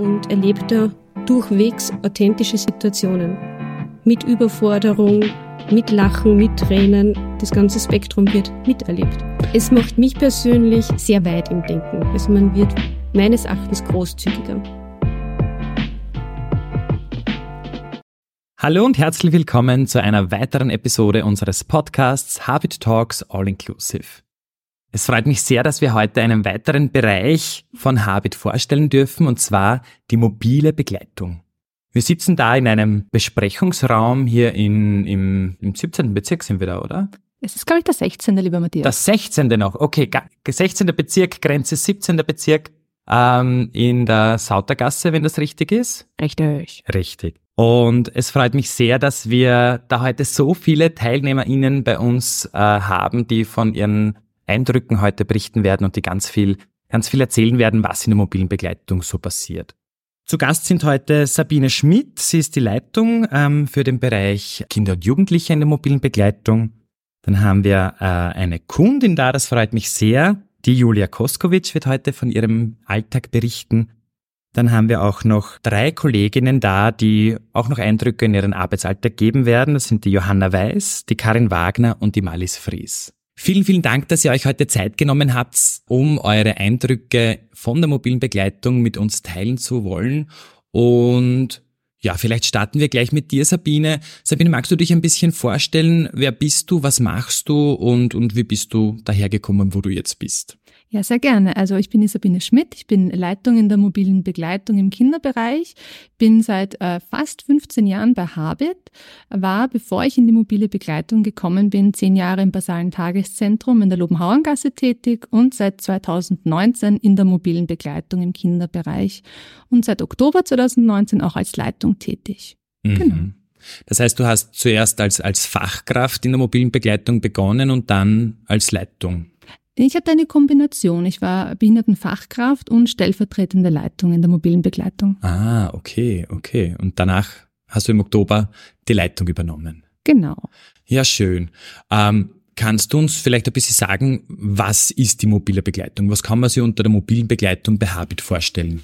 und erlebt da durchwegs authentische Situationen. Mit Überforderung, mit Lachen, mit Tränen. Das ganze Spektrum wird miterlebt. Es macht mich persönlich sehr weit im Denken. Also man wird meines Erachtens großzügiger. Hallo und herzlich willkommen zu einer weiteren Episode unseres Podcasts Habit Talks All Inclusive. Es freut mich sehr, dass wir heute einen weiteren Bereich von Habit vorstellen dürfen, und zwar die mobile Begleitung. Wir sitzen da in einem Besprechungsraum hier in, im, im 17. Bezirk sind wir da, oder? Es ist, glaube ich, der 16. lieber Matthias. Das 16. noch, okay. 16. Bezirk, Grenze 17. Bezirk ähm, in der Sautergasse, wenn das richtig ist. Richtig. Richtig. Und es freut mich sehr, dass wir da heute so viele TeilnehmerInnen bei uns äh, haben, die von ihren Eindrücken heute berichten werden und die ganz viel, ganz viel erzählen werden, was in der mobilen Begleitung so passiert. Zu Gast sind heute Sabine Schmidt. Sie ist die Leitung ähm, für den Bereich Kinder und Jugendliche in der mobilen Begleitung. Dann haben wir äh, eine Kundin da, das freut mich sehr. Die Julia Koskovic wird heute von ihrem Alltag berichten. Dann haben wir auch noch drei Kolleginnen da, die auch noch Eindrücke in ihren Arbeitsalltag geben werden. Das sind die Johanna Weiß, die Karin Wagner und die Malis Fries. Vielen, vielen Dank, dass ihr euch heute Zeit genommen habt, um eure Eindrücke von der mobilen Begleitung mit uns teilen zu wollen. Und ja, vielleicht starten wir gleich mit dir, Sabine. Sabine, magst du dich ein bisschen vorstellen? Wer bist du? Was machst du? Und, und wie bist du dahergekommen, wo du jetzt bist? Ja, sehr gerne. Also ich bin Sabine Schmidt, ich bin Leitung in der mobilen Begleitung im Kinderbereich, bin seit äh, fast 15 Jahren bei Habit, war, bevor ich in die mobile Begleitung gekommen bin, zehn Jahre im basalen Tageszentrum in der Lobenhauengasse tätig und seit 2019 in der mobilen Begleitung im Kinderbereich und seit Oktober 2019 auch als Leitung tätig. Mhm. Genau. Das heißt, du hast zuerst als, als Fachkraft in der mobilen Begleitung begonnen und dann als Leitung. Ich hatte eine Kombination. Ich war Behindertenfachkraft und stellvertretende Leitung in der mobilen Begleitung. Ah, okay, okay. Und danach hast du im Oktober die Leitung übernommen. Genau. Ja, schön. Ähm, kannst du uns vielleicht ein bisschen sagen, was ist die mobile Begleitung? Was kann man sich unter der mobilen Begleitung bei Habit vorstellen?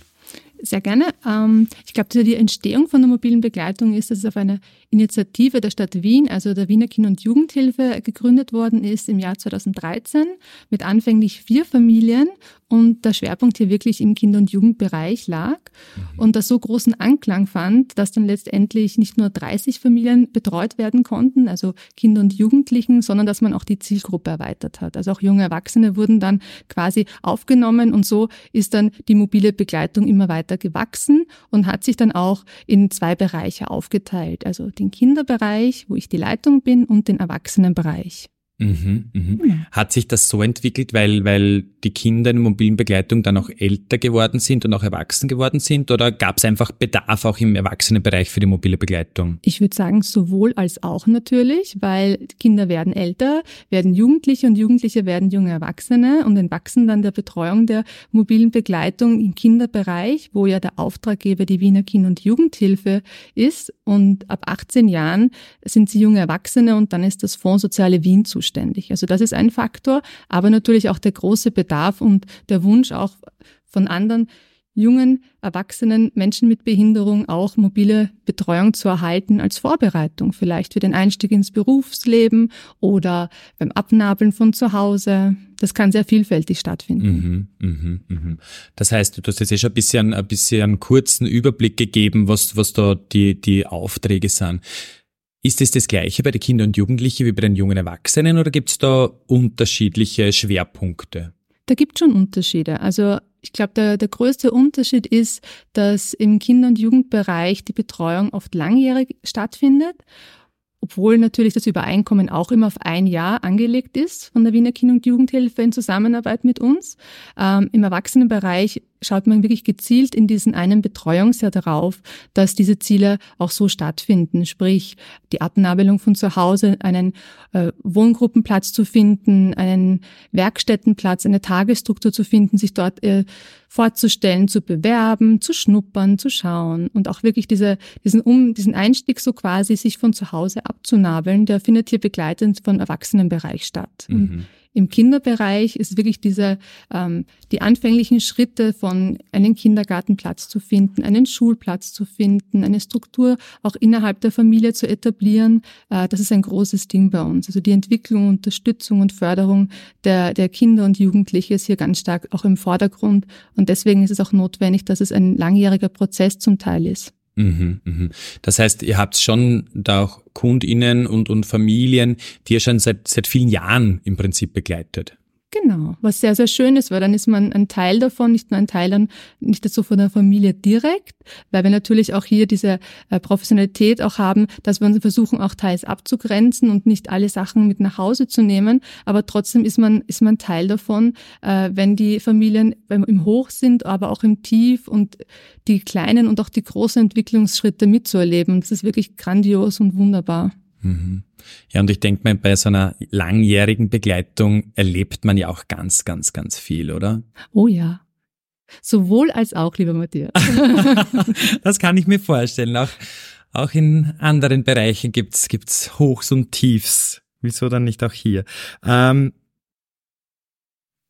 Sehr gerne. Ähm, ich glaube, die Entstehung von der mobilen Begleitung ist, dass es auf einer Initiative der Stadt Wien, also der Wiener Kinder- und Jugendhilfe, gegründet worden ist im Jahr 2013 mit anfänglich vier Familien und der Schwerpunkt hier wirklich im Kinder- und Jugendbereich lag mhm. und das so großen Anklang fand, dass dann letztendlich nicht nur 30 Familien betreut werden konnten, also Kinder und Jugendlichen, sondern dass man auch die Zielgruppe erweitert hat. Also auch junge Erwachsene wurden dann quasi aufgenommen und so ist dann die mobile Begleitung immer weiter gewachsen und hat sich dann auch in zwei Bereiche aufgeteilt, also den Kinderbereich, wo ich die Leitung bin und den Erwachsenenbereich. Mhm, mhm. Hat sich das so entwickelt, weil, weil die Kinder in mobilen Begleitung dann auch älter geworden sind und auch erwachsen geworden sind? Oder gab es einfach Bedarf auch im Erwachsenenbereich für die mobile Begleitung? Ich würde sagen, sowohl als auch natürlich, weil Kinder werden älter, werden Jugendliche und Jugendliche werden junge Erwachsene und entwachsen dann der Betreuung der mobilen Begleitung im Kinderbereich, wo ja der Auftraggeber die Wiener Kinder- und Jugendhilfe ist. Und ab 18 Jahren sind sie junge Erwachsene und dann ist das Fonds Soziale Wien zuständig zuständig. Also das ist ein Faktor, aber natürlich auch der große Bedarf und der Wunsch auch von anderen jungen, erwachsenen Menschen mit Behinderung auch mobile Betreuung zu erhalten als Vorbereitung, vielleicht für den Einstieg ins Berufsleben oder beim Abnabeln von zu Hause. Das kann sehr vielfältig stattfinden. Mhm, mhm, mhm. Das heißt, du hast jetzt eh schon ein bisschen, ein bisschen einen kurzen Überblick gegeben, was, was da die, die Aufträge sind. Ist es das gleiche bei den Kindern und Jugendlichen wie bei den jungen Erwachsenen oder gibt es da unterschiedliche Schwerpunkte? Da gibt es schon Unterschiede. Also ich glaube, der, der größte Unterschied ist, dass im Kinder- und Jugendbereich die Betreuung oft langjährig stattfindet obwohl natürlich das Übereinkommen auch immer auf ein Jahr angelegt ist von der Wiener Kinder- und Jugendhilfe in Zusammenarbeit mit uns. Ähm, Im Erwachsenenbereich schaut man wirklich gezielt in diesen einen Betreuungsjahr darauf, dass diese Ziele auch so stattfinden, sprich die Abnabelung von zu Hause, einen äh, Wohngruppenplatz zu finden, einen Werkstättenplatz, eine Tagesstruktur zu finden, sich dort äh, vorzustellen, zu bewerben, zu schnuppern, zu schauen und auch wirklich diese, diesen, um, diesen Einstieg so quasi sich von zu Hause abzunabeln, der findet hier begleitend von Erwachsenenbereich statt. Mhm. Im Kinderbereich ist wirklich diese, ähm, die anfänglichen Schritte von einen Kindergartenplatz zu finden, einen Schulplatz zu finden, eine Struktur auch innerhalb der Familie zu etablieren. Äh, das ist ein großes Ding bei uns. Also die Entwicklung, Unterstützung und Förderung der, der Kinder und Jugendliche ist hier ganz stark auch im Vordergrund. Und deswegen ist es auch notwendig, dass es ein langjähriger Prozess zum Teil ist. Mhm, mhm. Das heißt, ihr habt schon da auch KundInnen und, und Familien, die ihr schon seit, seit vielen Jahren im Prinzip begleitet. Genau, was sehr, sehr schön ist, weil dann ist man ein Teil davon, nicht nur ein Teil dann, nicht so von der Familie direkt, weil wir natürlich auch hier diese äh, Professionalität auch haben, dass wir uns versuchen, auch teils abzugrenzen und nicht alle Sachen mit nach Hause zu nehmen, aber trotzdem ist man, ist man Teil davon, äh, wenn die Familien im Hoch sind, aber auch im Tief und die kleinen und auch die großen Entwicklungsschritte mitzuerleben. Das ist wirklich grandios und wunderbar. Ja, und ich denke mal, bei so einer langjährigen Begleitung erlebt man ja auch ganz, ganz, ganz viel, oder? Oh ja. Sowohl als auch, lieber Matthias. das kann ich mir vorstellen. Auch, auch in anderen Bereichen gibt's gibt's Hochs und Tiefs. Wieso dann nicht auch hier? Ähm,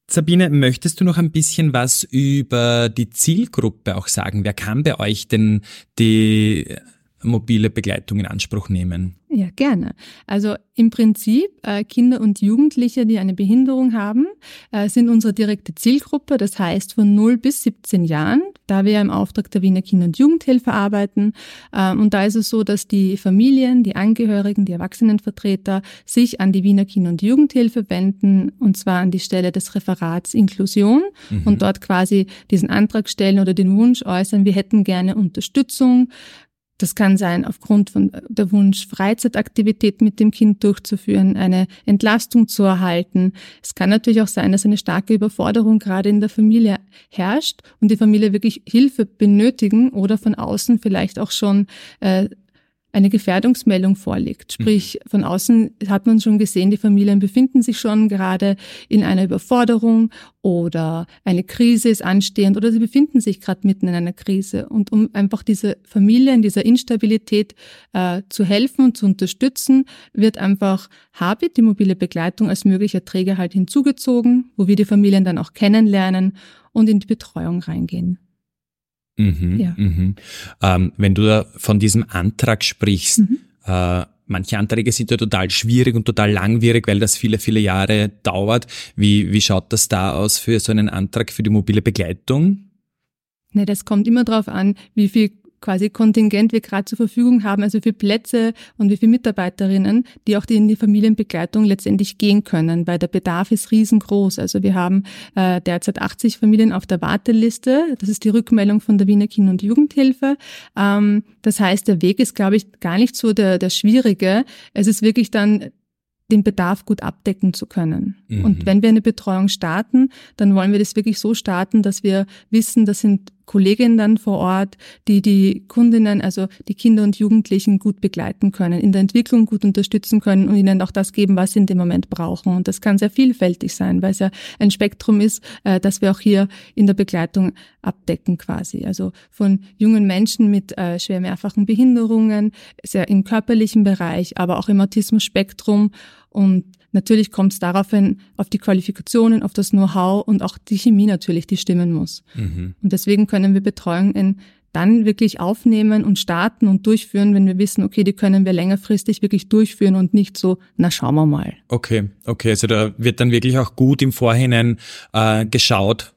Sabine, möchtest du noch ein bisschen was über die Zielgruppe auch sagen? Wer kann bei euch denn die mobile Begleitung in Anspruch nehmen? Ja, gerne. Also im Prinzip äh, Kinder und Jugendliche, die eine Behinderung haben, äh, sind unsere direkte Zielgruppe. Das heißt von 0 bis 17 Jahren, da wir im Auftrag der Wiener Kinder- und Jugendhilfe arbeiten. Ähm, und da ist es so, dass die Familien, die Angehörigen, die Erwachsenenvertreter sich an die Wiener Kinder- und Jugendhilfe wenden, und zwar an die Stelle des Referats Inklusion mhm. und dort quasi diesen Antrag stellen oder den Wunsch äußern, wir hätten gerne Unterstützung das kann sein aufgrund von der Wunsch, Freizeitaktivität mit dem Kind durchzuführen, eine Entlastung zu erhalten. Es kann natürlich auch sein, dass eine starke Überforderung gerade in der Familie herrscht und die Familie wirklich Hilfe benötigen oder von außen vielleicht auch schon äh, eine Gefährdungsmeldung vorliegt. Sprich, mhm. von außen hat man schon gesehen, die Familien befinden sich schon gerade in einer Überforderung oder eine Krise ist anstehend oder sie befinden sich gerade mitten in einer Krise. Und um einfach diese Familie in dieser Instabilität äh, zu helfen und zu unterstützen, wird einfach Habit, die mobile Begleitung, als möglicher Träger halt hinzugezogen, wo wir die Familien dann auch kennenlernen und in die Betreuung reingehen. Mhm, ja. mhm. Ähm, wenn du da von diesem Antrag sprichst, mhm. äh, manche Anträge sind ja total schwierig und total langwierig, weil das viele, viele Jahre dauert. Wie, wie schaut das da aus für so einen Antrag für die mobile Begleitung? Ne, das kommt immer darauf an, wie viel quasi Kontingent wir gerade zur Verfügung haben, also wie viele Plätze und wie viele Mitarbeiterinnen, die auch in die Familienbegleitung letztendlich gehen können, weil der Bedarf ist riesengroß. Also wir haben äh, derzeit 80 Familien auf der Warteliste. Das ist die Rückmeldung von der Wiener Kinder- und Jugendhilfe. Ähm, das heißt, der Weg ist, glaube ich, gar nicht so der, der schwierige. Es ist wirklich dann den Bedarf gut abdecken zu können. Mhm. Und wenn wir eine Betreuung starten, dann wollen wir das wirklich so starten, dass wir wissen, das sind Kolleginnen dann vor Ort, die die Kundinnen, also die Kinder und Jugendlichen gut begleiten können, in der Entwicklung gut unterstützen können und ihnen auch das geben, was sie in dem Moment brauchen. Und das kann sehr vielfältig sein, weil es ja ein Spektrum ist, äh, das wir auch hier in der Begleitung abdecken quasi. Also von jungen Menschen mit äh, schwer mehrfachen Behinderungen, sehr im körperlichen Bereich, aber auch im Autismus-Spektrum und Natürlich kommt es daraufhin auf die Qualifikationen, auf das Know-how und auch die Chemie natürlich, die stimmen muss. Mhm. Und deswegen können wir Betreuungen dann wirklich aufnehmen und starten und durchführen, wenn wir wissen, okay, die können wir längerfristig wirklich durchführen und nicht so, na schauen wir mal. Okay, okay, also da wird dann wirklich auch gut im Vorhinein äh, geschaut,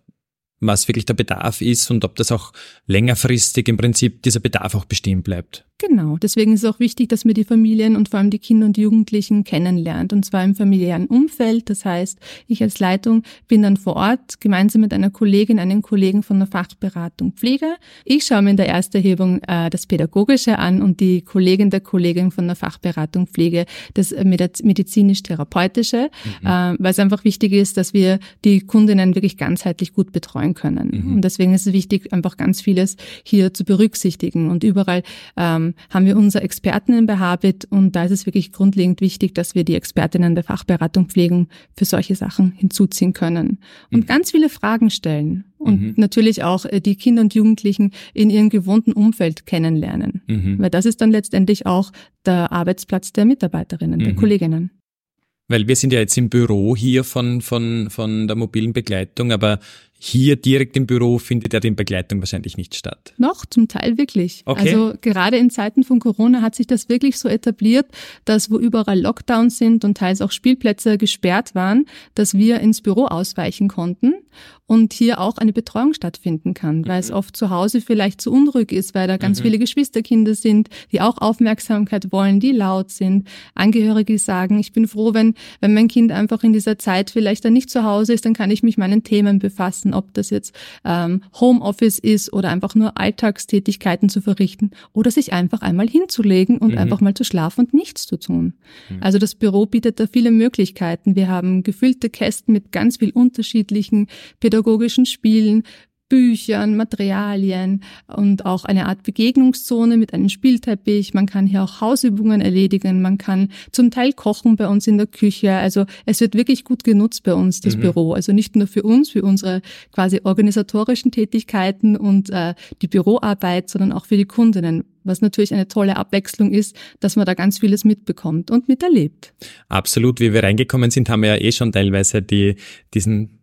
was wirklich der Bedarf ist und ob das auch längerfristig im Prinzip dieser Bedarf auch bestehen bleibt. Genau, deswegen ist es auch wichtig, dass man die Familien und vor allem die Kinder und Jugendlichen kennenlernt und zwar im familiären Umfeld. Das heißt, ich als Leitung bin dann vor Ort gemeinsam mit einer Kollegin, einem Kollegen von der Fachberatung Pflege. Ich schaue mir in der Ersterhebung äh, das Pädagogische an und die Kollegin der Kollegin von der Fachberatung Pflege das medizinisch-therapeutische, mhm. äh, weil es einfach wichtig ist, dass wir die Kundinnen wirklich ganzheitlich gut betreuen können. Mhm. Und deswegen ist es wichtig, einfach ganz vieles hier zu berücksichtigen und überall ähm, haben wir unsere Expertinnen bei Habit und da ist es wirklich grundlegend wichtig, dass wir die Expertinnen der Fachberatung pflegen für solche Sachen hinzuziehen können und mhm. ganz viele Fragen stellen und mhm. natürlich auch äh, die Kinder und Jugendlichen in ihrem gewohnten Umfeld kennenlernen, mhm. weil das ist dann letztendlich auch der Arbeitsplatz der Mitarbeiterinnen, der mhm. Kolleginnen. Weil wir sind ja jetzt im Büro hier von, von, von der mobilen Begleitung, aber hier direkt im Büro findet ja die Begleitung wahrscheinlich nicht statt. Noch, zum Teil wirklich. Okay. Also gerade in Zeiten von Corona hat sich das wirklich so etabliert, dass wo überall Lockdowns sind und teils auch Spielplätze gesperrt waren, dass wir ins Büro ausweichen konnten und hier auch eine Betreuung stattfinden kann, weil mhm. es oft zu Hause vielleicht zu unruhig ist, weil da ganz mhm. viele Geschwisterkinder sind, die auch Aufmerksamkeit wollen, die laut sind. Angehörige sagen, ich bin froh, wenn, wenn mein Kind einfach in dieser Zeit vielleicht dann nicht zu Hause ist, dann kann ich mich meinen Themen befassen, ob das jetzt ähm, Homeoffice ist oder einfach nur Alltagstätigkeiten zu verrichten oder sich einfach einmal hinzulegen und mhm. einfach mal zu schlafen und nichts zu tun. Mhm. Also das Büro bietet da viele Möglichkeiten. Wir haben gefüllte Kästen mit ganz viel unterschiedlichen pädagogischen Spielen, Büchern, Materialien und auch eine Art Begegnungszone mit einem Spielteppich. Man kann hier auch Hausübungen erledigen. Man kann zum Teil kochen bei uns in der Küche. Also es wird wirklich gut genutzt bei uns, das mhm. Büro. Also nicht nur für uns, für unsere quasi organisatorischen Tätigkeiten und äh, die Büroarbeit, sondern auch für die Kundinnen. Was natürlich eine tolle Abwechslung ist, dass man da ganz vieles mitbekommt und miterlebt. Absolut. Wie wir reingekommen sind, haben wir ja eh schon teilweise die, diesen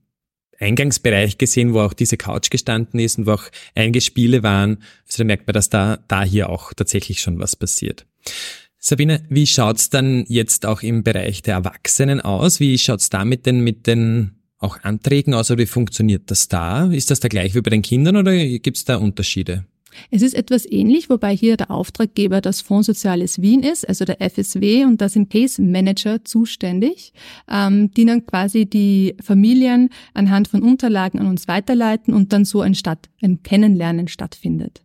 Eingangsbereich gesehen, wo auch diese Couch gestanden ist und wo auch einige Spiele waren. Also da merkt man, dass da, da hier auch tatsächlich schon was passiert. Sabine, wie schaut's dann jetzt auch im Bereich der Erwachsenen aus? Wie schaut's damit denn mit den auch Anträgen aus oder wie funktioniert das da? Ist das da gleich wie bei den Kindern oder gibt's da Unterschiede? Es ist etwas ähnlich, wobei hier der Auftraggeber das Fonds Soziales Wien ist, also der FSW, und da sind Case Manager zuständig, ähm, die dann quasi die Familien anhand von Unterlagen an uns weiterleiten und dann so ein, Stadt, ein Kennenlernen stattfindet.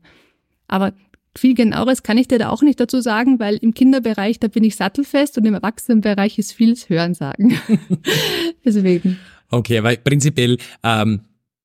Aber viel genaueres kann ich dir da auch nicht dazu sagen, weil im Kinderbereich, da bin ich sattelfest und im Erwachsenenbereich ist vieles Hörensagen. Deswegen. Okay, aber prinzipiell ähm,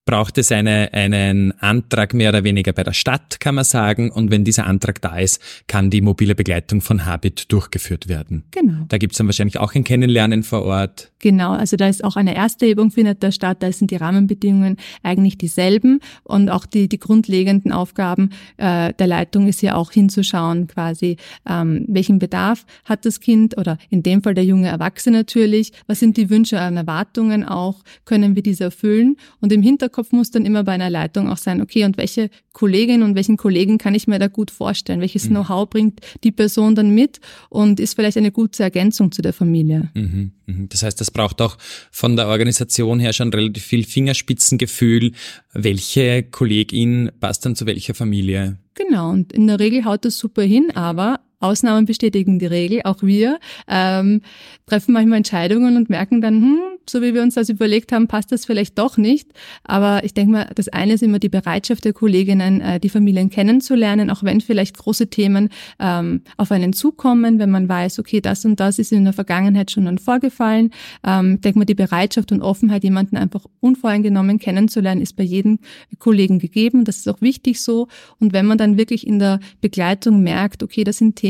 braucht es eine, einen Antrag mehr oder weniger bei der Stadt, kann man sagen. Und wenn dieser Antrag da ist, kann die mobile Begleitung von Habit durchgeführt werden. Genau. Da gibt's dann wahrscheinlich auch ein Kennenlernen vor Ort. Genau, also da ist auch eine Ersterhebung findet da statt. Da sind die Rahmenbedingungen eigentlich dieselben und auch die, die grundlegenden Aufgaben äh, der Leitung ist ja auch hinzuschauen, quasi, ähm, welchen Bedarf hat das Kind oder in dem Fall der junge Erwachsene natürlich. Was sind die Wünsche und Erwartungen auch? Können wir diese erfüllen? Und im Hintergrund Hinterkopf muss dann immer bei einer Leitung auch sein, okay, und welche Kollegin und welchen Kollegen kann ich mir da gut vorstellen? Welches mhm. Know-how bringt die Person dann mit und ist vielleicht eine gute Ergänzung zu der Familie? Mhm. mhm. Das heißt, das braucht auch von der Organisation her schon relativ viel Fingerspitzengefühl. Welche Kollegin passt dann zu welcher Familie? Genau, und in der Regel haut das super hin, aber Ausnahmen bestätigen die Regel. Auch wir ähm, treffen manchmal Entscheidungen und merken dann, hm, so wie wir uns das überlegt haben, passt das vielleicht doch nicht. Aber ich denke mal, das eine ist immer die Bereitschaft der Kolleginnen, äh, die Familien kennenzulernen, auch wenn vielleicht große Themen ähm, auf einen zukommen, wenn man weiß, okay, das und das ist in der Vergangenheit schon dann vorgefallen. Ähm, ich denke mal, die Bereitschaft und Offenheit, jemanden einfach unvoreingenommen kennenzulernen, ist bei jedem Kollegen gegeben. Das ist auch wichtig so. Und wenn man dann wirklich in der Begleitung merkt, okay, das sind Themen,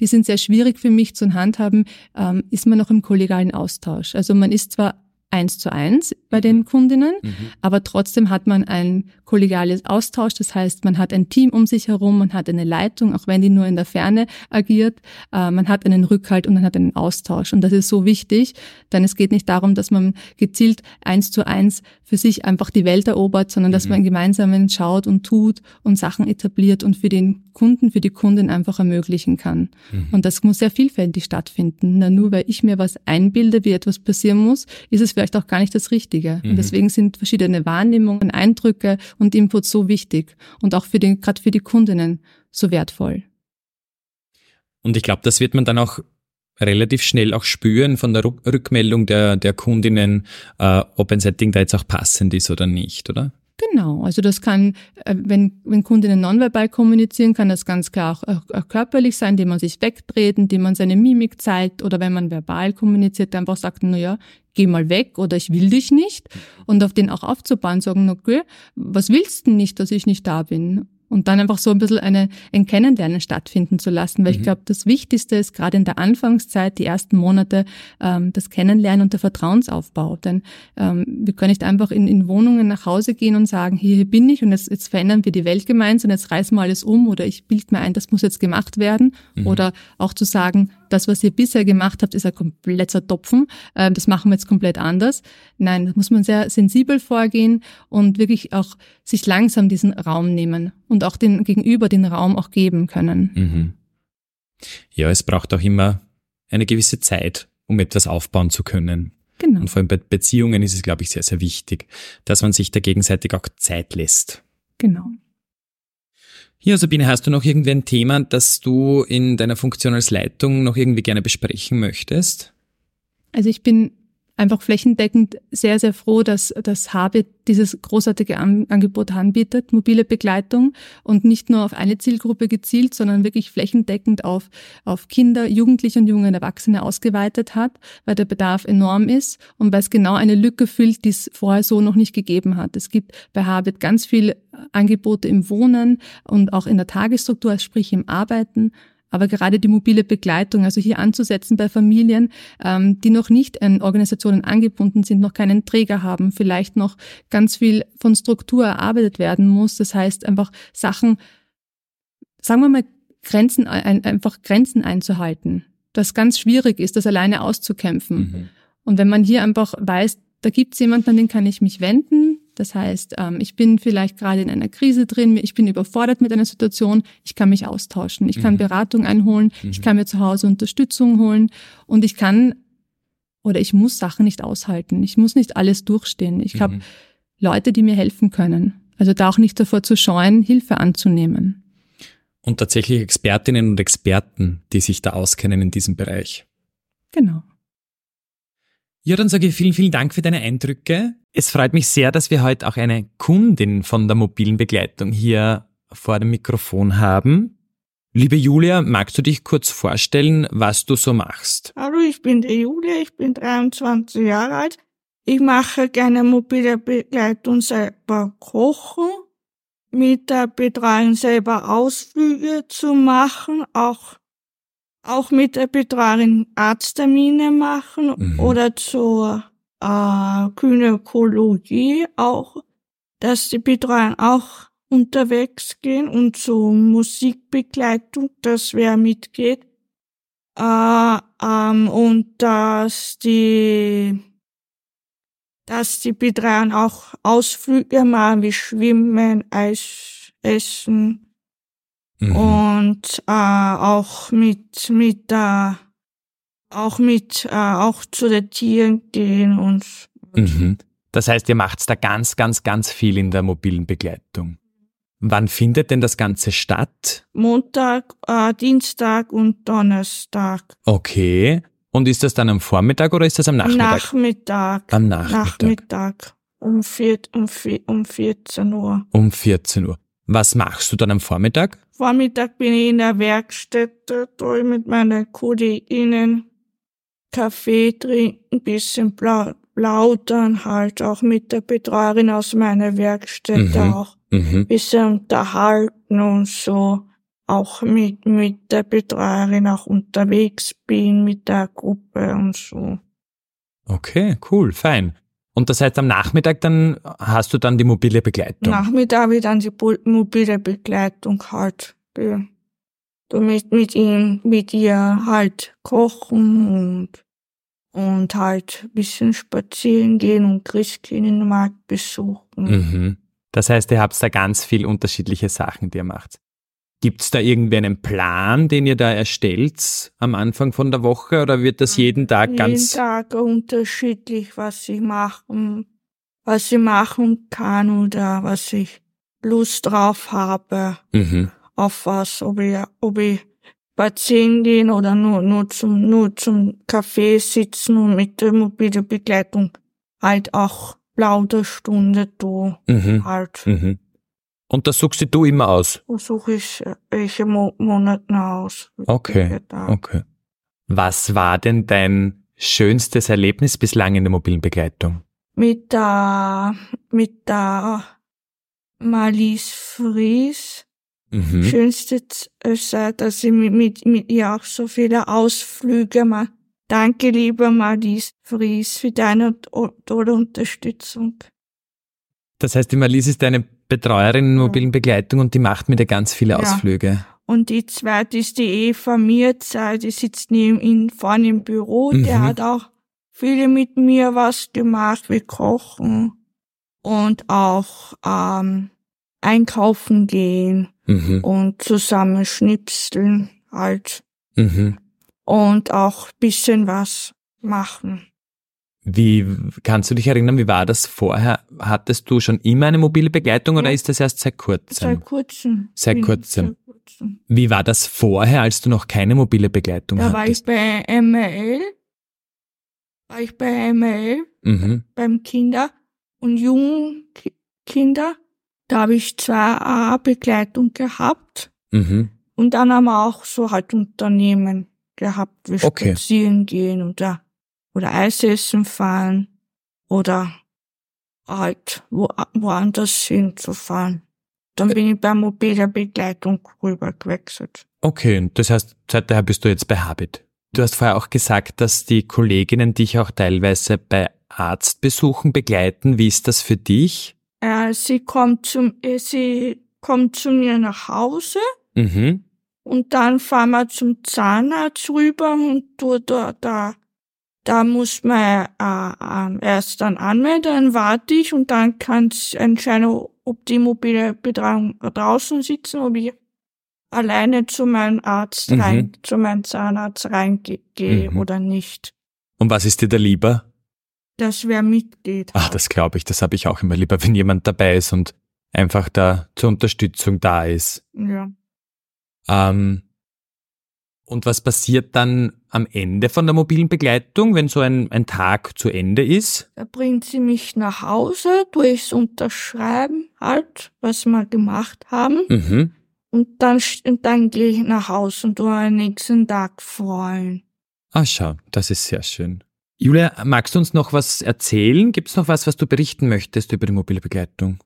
die sind sehr schwierig für mich zu handhaben, ähm, ist man noch im kollegialen Austausch. Also man ist zwar eins zu eins bei den Kundinnen, mhm. aber trotzdem hat man ein kollegiales Austausch. Das heißt, man hat ein Team um sich herum, man hat eine Leitung, auch wenn die nur in der Ferne agiert. Äh, man hat einen Rückhalt und man hat einen Austausch. Und das ist so wichtig, denn es geht nicht darum, dass man gezielt eins zu eins für sich einfach die Welt erobert, sondern dass mhm. man gemeinsam schaut und tut und Sachen etabliert und für den Kunden, für die Kundin einfach ermöglichen kann. Mhm. Und das muss sehr vielfältig stattfinden. Na, nur weil ich mir was einbilde, wie etwas passieren muss, ist es vielleicht auch gar nicht das Richtige. Mhm. Und deswegen sind verschiedene Wahrnehmungen, Eindrücke und Inputs so wichtig und auch für den, gerade für die Kundinnen so wertvoll. Und ich glaube, das wird man dann auch relativ schnell auch spüren von der Rückmeldung der, der Kundinnen, äh, ob ein Setting da jetzt auch passend ist oder nicht, oder? Genau, also das kann, äh, wenn, wenn Kundinnen nonverbal kommunizieren, kann das ganz klar auch, auch, körperlich sein, indem man sich wegdreht, indem man seine Mimik zeigt oder wenn man verbal kommuniziert, einfach sagt, na ja, geh mal weg oder ich will dich nicht und auf den auch aufzubauen, sagen, okay, was willst du nicht, dass ich nicht da bin? Und dann einfach so ein bisschen eine, ein Kennenlernen stattfinden zu lassen. Weil mhm. ich glaube, das Wichtigste ist gerade in der Anfangszeit, die ersten Monate, ähm, das Kennenlernen und der Vertrauensaufbau. Denn ähm, wir können nicht einfach in, in Wohnungen nach Hause gehen und sagen, hier, hier bin ich und jetzt, jetzt verändern wir die Welt gemeinsam, jetzt reißen wir alles um oder ich bild mir ein, das muss jetzt gemacht werden. Mhm. Oder auch zu sagen, das, was ihr bisher gemacht habt, ist ein kompletter Topfen. Ähm, das machen wir jetzt komplett anders. Nein, da muss man sehr sensibel vorgehen und wirklich auch sich langsam diesen Raum nehmen und auch den Gegenüber den Raum auch geben können. Mhm. Ja, es braucht auch immer eine gewisse Zeit, um etwas aufbauen zu können. Genau. Und vor allem bei Beziehungen ist es, glaube ich, sehr, sehr wichtig, dass man sich da gegenseitig auch Zeit lässt. Genau. Ja, Sabine, hast du noch irgendwie ein Thema, das du in deiner Funktion als Leitung noch irgendwie gerne besprechen möchtest? Also ich bin einfach flächendeckend sehr, sehr froh, dass das Habit dieses großartige Angebot anbietet, mobile Begleitung und nicht nur auf eine Zielgruppe gezielt, sondern wirklich flächendeckend auf, auf Kinder, Jugendliche und junge Erwachsene ausgeweitet hat, weil der Bedarf enorm ist und weil es genau eine Lücke füllt, die es vorher so noch nicht gegeben hat. Es gibt bei Habit ganz viele Angebote im Wohnen und auch in der Tagesstruktur, sprich im Arbeiten aber gerade die mobile Begleitung, also hier anzusetzen bei Familien, ähm, die noch nicht an Organisationen angebunden sind, noch keinen Träger haben, vielleicht noch ganz viel von Struktur erarbeitet werden muss. Das heißt einfach Sachen, sagen wir mal, Grenzen, einfach Grenzen einzuhalten. Das ganz schwierig ist, das alleine auszukämpfen. Mhm. Und wenn man hier einfach weiß, da gibt es jemanden, an den kann ich mich wenden, das heißt, ähm, ich bin vielleicht gerade in einer Krise drin, ich bin überfordert mit einer Situation, ich kann mich austauschen, ich kann mhm. Beratung einholen, mhm. ich kann mir zu Hause Unterstützung holen und ich kann oder ich muss Sachen nicht aushalten, ich muss nicht alles durchstehen. Ich mhm. habe Leute, die mir helfen können. Also da auch nicht davor zu scheuen, Hilfe anzunehmen. Und tatsächlich Expertinnen und Experten, die sich da auskennen in diesem Bereich. Genau. Ja, dann sage ich vielen, vielen Dank für deine Eindrücke. Es freut mich sehr, dass wir heute auch eine Kundin von der mobilen Begleitung hier vor dem Mikrofon haben. Liebe Julia, magst du dich kurz vorstellen, was du so machst? Hallo, ich bin die Julia, ich bin 23 Jahre alt. Ich mache gerne mobile Begleitung selber kochen, mit der Betreuung selber Ausflüge zu machen, auch auch mit der Betreuerin Arzttermine machen mhm. oder zur äh, Gynäkologie auch, dass die Betreuer auch unterwegs gehen und zur Musikbegleitung, dass wer mitgeht. Äh, ähm, und dass die dass die Betreuer auch Ausflüge machen wie Schwimmen, Eis essen, Mhm. Und äh, auch mit mit äh, auch mit äh, auch zu den Tieren gehen und mhm. Das heißt, ihr macht da ganz, ganz, ganz viel in der mobilen Begleitung. Wann findet denn das Ganze statt? Montag, äh, Dienstag und Donnerstag. Okay. Und ist das dann am Vormittag oder ist das am Nachmittag? Nachmittag. Am Nachmittag. Nachmittag. Um, vier, um, vier, um 14 Uhr. Um 14 Uhr. Was machst du dann am Vormittag? Vormittag bin ich in der Werkstätte, da mit meinen Kolleginnen Kaffee trinken, bisschen plaudern, halt auch mit der Betreuerin aus meiner Werkstätte mhm. auch mhm. bisschen unterhalten und so. Auch mit, mit der Betreuerin auch unterwegs bin, mit der Gruppe und so. Okay, cool, fein. Und das heißt, am Nachmittag dann hast du dann die mobile Begleitung? Nachmittag habe ich dann die mobile Begleitung halt. Damit mit ihm, mit ihr halt kochen und, und halt ein bisschen spazieren gehen und Christkindlmarkt besuchen. Mhm. Das heißt, ihr habt da ganz viel unterschiedliche Sachen, die ihr macht. Gibt es da irgendwie einen Plan, den ihr da erstellt am Anfang von der Woche oder wird das jeden Tag jeden ganz? Jeden Tag unterschiedlich, was ich machen, was ich machen kann oder was ich Lust drauf habe. Mhm. Auf was, ob ich, ob ich spazieren gehen oder nur, nur zum, nur zum Café sitzen und mit der mobilen Begleitung halt auch Plauderstunde da mhm. halt. Mhm. Und das suchst du immer aus? Suche ich welche Mo Monate aus. Okay, okay. Was war denn dein schönstes Erlebnis bislang in der mobilen Begleitung? Mit der, mit der Marlies Fries. Mhm. Schönste ist, dass ich mit, mit, mit ihr auch so viele Ausflüge mache. Danke, lieber Marlies Fries, für deine tolle Unterstützung. Das heißt, die Marlies ist deine Betreuerin in mobilen Begleitung und die macht mit dir ganz viele Ausflüge. Und die zweite ist die Eva Mirza, die sitzt neben ihm vorne im Büro. Mhm. Der hat auch viele mit mir was gemacht, wie Kochen und auch ähm, einkaufen gehen Mhm. und zusammen schnipseln halt Mhm. und auch bisschen was machen. Wie kannst du dich erinnern, wie war das vorher? Hattest du schon immer eine mobile Begleitung oder Ja. ist das erst seit kurzem? Seit kurzem. Seit kurzem. Kurzem. Wie war das vorher, als du noch keine mobile Begleitung Da war ich hattest? bei ML, war ich bei ML Mhm. beim Kinder- und Jugendkinder. Da habe ich zwei A Begleitung gehabt Mhm. und dann haben wir auch so halt Unternehmen gehabt, wie Okay. spazieren gehen oder oder Eis essen fahren oder halt wo, woanders hinzufahren. Dann bin ich bei mobiler Begleitung rüber gewechselt. Okay, und das heißt, seither bist du jetzt bei Habit. Du hast vorher auch gesagt, dass die Kolleginnen dich auch teilweise bei Arztbesuchen begleiten. Wie ist das für dich? Äh, sie kommt zum, äh, sie kommt zu mir nach Hause Mhm. und dann fahren wir zum Zahnarzt rüber und du, da, da, da muss man äh, ähm, erst dann anmelden, dann warte ich und dann kann ich entscheiden, ob die mobile Betreuung draußen sitzen, ob ich alleine zu meinem Arzt Mhm. rein, zu meinem Zahnarzt reingehe Mhm. oder nicht. Und was ist dir da lieber? Das wer mitgeht. Ach, das glaube ich, das habe ich auch immer lieber, wenn jemand dabei ist und einfach da zur Unterstützung da ist. Ja. Ähm, und was passiert dann am Ende von der mobilen Begleitung, wenn so ein, ein Tag zu Ende ist? Da bringt sie mich nach Hause, durchs Unterschreiben halt, was wir gemacht haben. Mhm. Und dann, dann gehe ich nach Hause und tu den nächsten Tag freuen. Ah, schau, das ist sehr schön. Julia, magst du uns noch was erzählen? Gibt es noch was, was du berichten möchtest über die mobile Begleitung?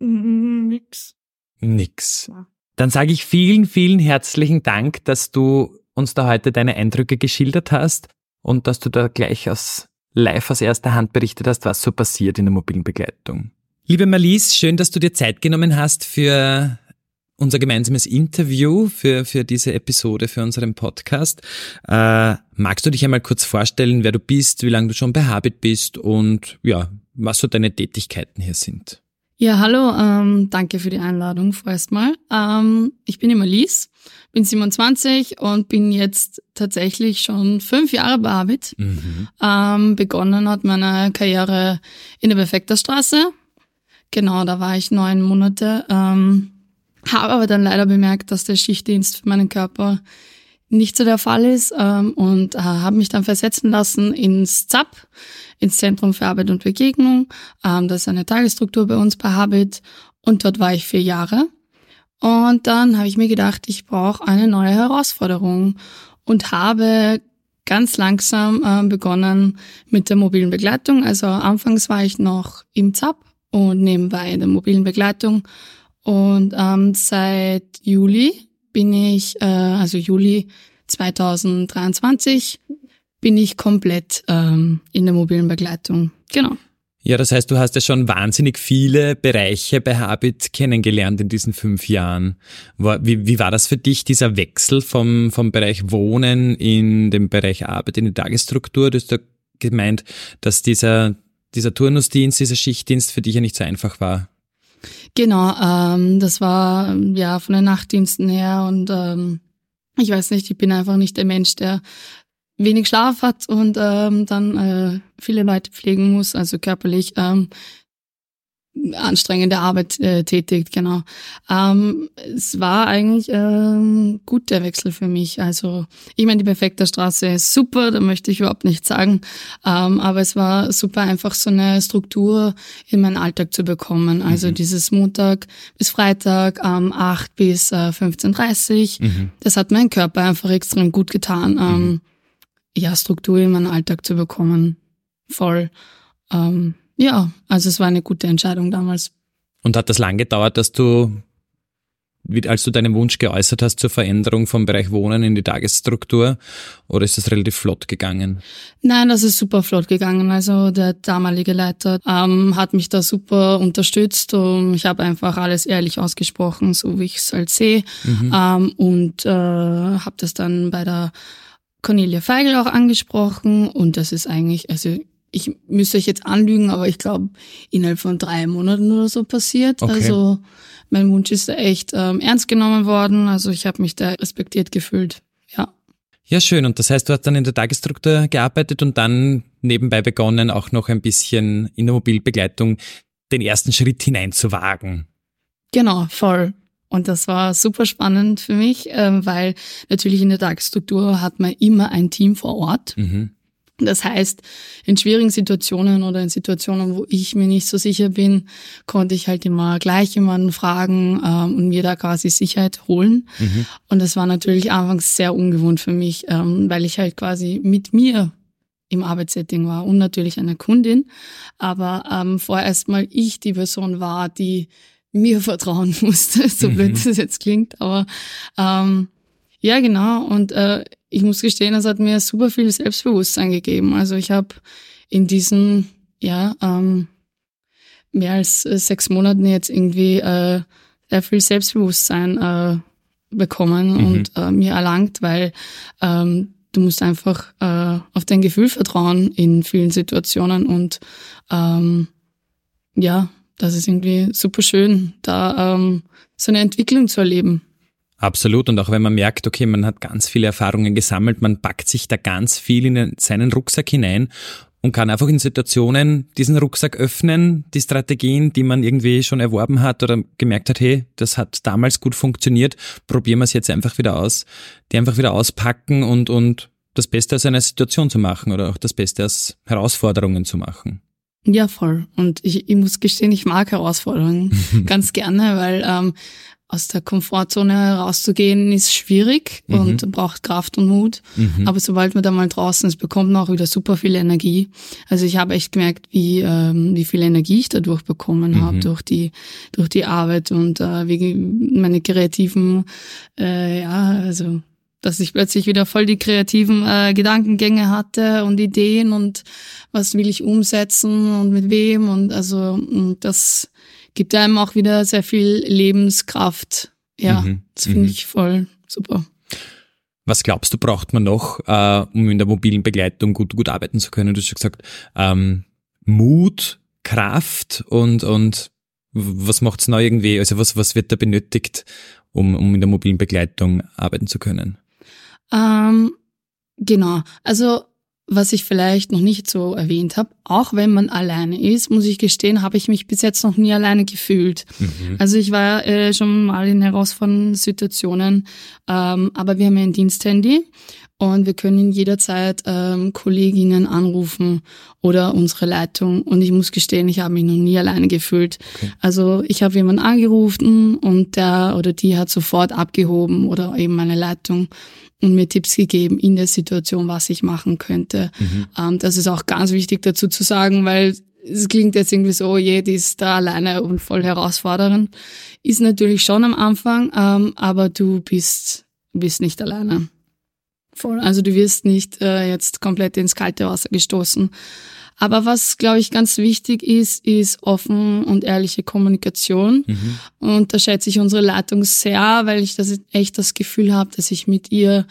Mm, Nix. Nix. Dann sage ich vielen, vielen herzlichen Dank, dass du uns da heute deine Eindrücke geschildert hast und dass du da gleich aus live aus erster Hand berichtet hast, was so passiert in der mobilen Begleitung. Liebe Marlies, schön, dass du dir Zeit genommen hast für unser gemeinsames Interview, für, für diese Episode, für unseren Podcast. Äh, magst du dich einmal kurz vorstellen, wer du bist, wie lange du schon bei Habit bist und ja, was so deine Tätigkeiten hier sind? Ja, hallo, ähm, danke für die Einladung vorerst mal. Ähm, ich bin immer Lies, bin 27 und bin jetzt tatsächlich schon fünf Jahre bei Arbeit. Mhm. Ähm, begonnen hat meine Karriere in der Perfekterstraße. Genau, da war ich neun Monate. Ähm, habe aber dann leider bemerkt, dass der Schichtdienst für meinen Körper nicht so der Fall ist ähm, und äh, habe mich dann versetzen lassen ins ZAP, ins Zentrum für Arbeit und Begegnung. Ähm, das ist eine Tagesstruktur bei uns bei Habit und dort war ich vier Jahre. Und dann habe ich mir gedacht, ich brauche eine neue Herausforderung und habe ganz langsam äh, begonnen mit der mobilen Begleitung. Also anfangs war ich noch im ZAP und nebenbei in der mobilen Begleitung. Und ähm, seit Juli bin ich, äh, also Juli 2023, bin ich komplett ähm, in der mobilen Begleitung. Genau. Ja, das heißt, du hast ja schon wahnsinnig viele Bereiche bei Habit kennengelernt in diesen fünf Jahren. Wie, wie war das für dich, dieser Wechsel vom, vom Bereich Wohnen in den Bereich Arbeit, in die Tagesstruktur? Du hast ja gemeint, dass dieser, dieser Turnusdienst, dieser Schichtdienst für dich ja nicht so einfach war. Genau, ähm, das war ja von den Nachtdiensten her und ähm, ich weiß nicht, ich bin einfach nicht der Mensch, der wenig Schlaf hat und ähm, dann äh, viele Leute pflegen muss, also körperlich ähm, anstrengende Arbeit äh, tätigt, genau. Ähm, es war eigentlich ähm, gut der Wechsel für mich. Also ich meine, die perfekte Straße ist super, da möchte ich überhaupt nichts sagen. Ähm, aber es war super, einfach so eine Struktur in meinen Alltag zu bekommen. Also Mhm. dieses Montag bis Freitag, ähm, 8 bis äh, 15.30 Mhm. das hat meinem Körper einfach extrem gut getan, ähm, ja, Struktur in meinen Alltag zu bekommen. Voll. Ähm, ja, also es war eine gute Entscheidung damals. Und hat das lang gedauert, dass du als du deinen Wunsch geäußert hast zur Veränderung vom Bereich Wohnen in die Tagesstruktur? Oder ist das relativ flott gegangen? Nein, das ist super flott gegangen. Also der damalige Leiter ähm, hat mich da super unterstützt und ich habe einfach alles ehrlich ausgesprochen, so wie ich es halt sehe. Mhm. Ähm, und äh, habe das dann bei der Cornelia Feigl auch angesprochen und das ist eigentlich, also ich müsste euch jetzt anlügen, aber ich glaube, innerhalb von drei Monaten oder so passiert. Okay. Also mein Wunsch ist da echt ähm, ernst genommen worden. Also ich habe mich da respektiert gefühlt. Ja. Ja, schön. Und das heißt, du hast dann in der Tagesstruktur gearbeitet und dann nebenbei begonnen, auch noch ein bisschen in der Mobilbegleitung den ersten Schritt hineinzuwagen. Genau, voll. Und das war super spannend für mich, ähm, weil natürlich in der Tagesstruktur hat man immer ein Team vor Ort. Mhm. Das heißt, in schwierigen Situationen oder in Situationen, wo ich mir nicht so sicher bin, konnte ich halt immer gleich jemanden fragen ähm, und mir da quasi Sicherheit holen. Mhm. Und das war natürlich anfangs sehr ungewohnt für mich, ähm, weil ich halt quasi mit mir im Arbeitssetting war und natürlich eine Kundin, aber ähm, vorerst mal ich die Person war, die mir vertrauen musste, so mhm. blöd das jetzt klingt, aber ähm, ja, genau. Und äh, ich muss gestehen, es hat mir super viel Selbstbewusstsein gegeben. Also ich habe in diesen, ja, ähm, mehr als äh, sechs Monaten jetzt irgendwie äh, sehr viel Selbstbewusstsein äh, bekommen mhm. und äh, mir erlangt, weil ähm, du musst einfach äh, auf dein Gefühl vertrauen in vielen Situationen und ähm, ja, das ist irgendwie super schön, da ähm, so eine Entwicklung zu erleben. Absolut. Und auch wenn man merkt, okay, man hat ganz viele Erfahrungen gesammelt, man packt sich da ganz viel in seinen Rucksack hinein und kann einfach in Situationen diesen Rucksack öffnen, die Strategien, die man irgendwie schon erworben hat oder gemerkt hat, hey, das hat damals gut funktioniert, probieren wir es jetzt einfach wieder aus, die einfach wieder auspacken und, und das Beste aus einer Situation zu machen oder auch das Beste aus Herausforderungen zu machen. Ja, voll. Und ich, ich muss gestehen, ich mag Herausforderungen ganz gerne, weil ähm, aus der Komfortzone herauszugehen ist schwierig mhm. und braucht Kraft und Mut. Mhm. Aber sobald man da mal draußen ist, bekommt man auch wieder super viel Energie. Also ich habe echt gemerkt, wie, ähm, wie viel Energie ich dadurch bekommen mhm. habe, durch die, durch die Arbeit und äh, wie meine kreativen, äh, ja, also dass ich plötzlich wieder voll die kreativen äh, Gedankengänge hatte und Ideen und was will ich umsetzen und mit wem und also das gibt einem auch wieder sehr viel Lebenskraft. Ja, mhm. das finde mhm. ich voll super. Was glaubst du, braucht man noch, äh, um in der mobilen Begleitung gut, gut arbeiten zu können? Du hast schon gesagt, ähm, Mut, Kraft und, und was macht's neu irgendwie? Also was, was wird da benötigt, um, um in der mobilen Begleitung arbeiten zu können? Ähm, genau. Also was ich vielleicht noch nicht so erwähnt habe, auch wenn man alleine ist, muss ich gestehen, habe ich mich bis jetzt noch nie alleine gefühlt. Mhm. Also ich war äh, schon mal in herausfordernden Situationen, ähm, aber wir haben ja ein Diensthandy und wir können jederzeit ähm, Kolleginnen anrufen oder unsere Leitung. Und ich muss gestehen, ich habe mich noch nie alleine gefühlt. Okay. Also ich habe jemanden angerufen und der oder die hat sofort abgehoben oder eben meine Leitung und mir Tipps gegeben in der Situation, was ich machen könnte. Mhm. Ähm, das ist auch ganz wichtig dazu zu sagen, weil es klingt jetzt irgendwie so, oh je, die ist da alleine und voll herausfordernd. Ist natürlich schon am Anfang, ähm, aber du bist, bist nicht alleine. Voll. Also du wirst nicht äh, jetzt komplett ins kalte Wasser gestoßen. Aber was, glaube ich, ganz wichtig ist, ist offen und ehrliche Kommunikation. Mhm. Und da schätze ich unsere Leitung sehr, weil ich das echt das Gefühl habe, dass ich mit ihr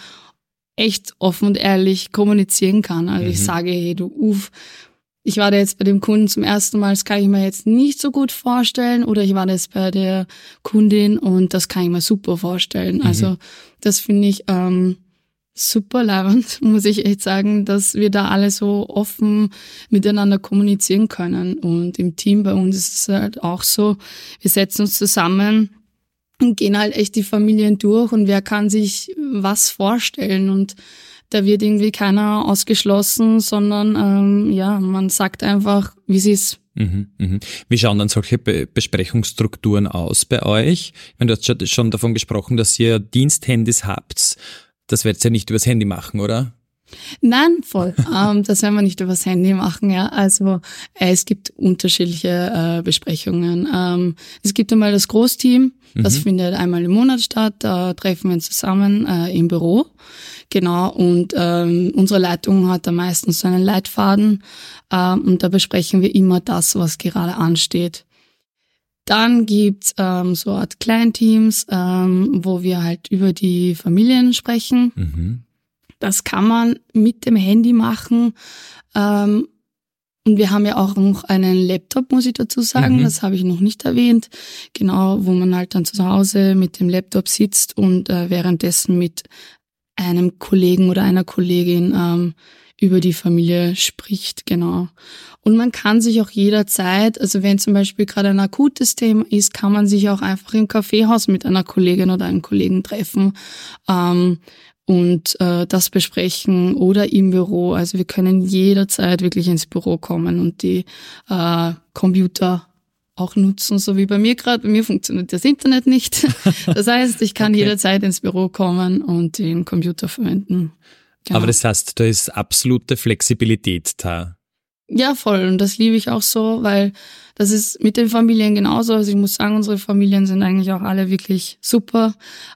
echt offen und ehrlich kommunizieren kann. Also mhm. ich sage, hey, du Uf, ich war da jetzt bei dem Kunden zum ersten Mal, das kann ich mir jetzt nicht so gut vorstellen. Oder ich war da jetzt bei der Kundin und das kann ich mir super vorstellen. Mhm. Also das finde ich ähm, super leibend, muss ich echt sagen, dass wir da alle so offen miteinander kommunizieren können. Und im Team bei uns ist es halt auch so, wir setzen uns zusammen und gehen halt echt die Familien durch und wer kann sich was vorstellen und da wird irgendwie keiner ausgeschlossen, sondern ähm, ja, man sagt einfach, wie es ist. Mhm, mhm. Wie schauen dann solche Be Besprechungsstrukturen aus bei euch? Wenn du hast schon davon gesprochen, dass ihr Diensthandys habt. Das werdet ihr nicht übers Handy machen, oder? Nein, voll. ähm, das werden wir nicht übers Handy machen, ja. Also äh, es gibt unterschiedliche äh, Besprechungen. Ähm, es gibt einmal das Großteam, das mhm. findet einmal im Monat statt. Da treffen wir uns zusammen äh, im Büro. Genau, und ähm, unsere Leitung hat da meistens so einen Leitfaden ähm, und da besprechen wir immer das, was gerade ansteht. Dann gibt's ähm, so Art Kleinteams, ähm, wo wir halt über die Familien sprechen. Mhm. Das kann man mit dem Handy machen. Ähm, und wir haben ja auch noch einen Laptop, muss ich dazu sagen. Mhm. Das habe ich noch nicht erwähnt. Genau, wo man halt dann zu Hause mit dem Laptop sitzt und äh, währenddessen mit einem Kollegen oder einer Kollegin ähm, über die Familie spricht, genau. Und man kann sich auch jederzeit, also wenn zum Beispiel gerade ein akutes Thema ist, kann man sich auch einfach im Kaffeehaus mit einer Kollegin oder einem Kollegen treffen. Ähm, und äh, das besprechen oder im Büro. Also wir können jederzeit wirklich ins Büro kommen und die äh, Computer auch nutzen, so wie bei mir gerade. Bei mir funktioniert das Internet nicht. Das heißt, ich kann okay. jederzeit ins Büro kommen und den Computer verwenden. Genau. Aber das heißt, da ist absolute Flexibilität da. Ja, voll. Und das liebe ich auch so, weil das ist mit den Familien genauso. Also ich muss sagen, unsere Familien sind eigentlich auch alle wirklich super.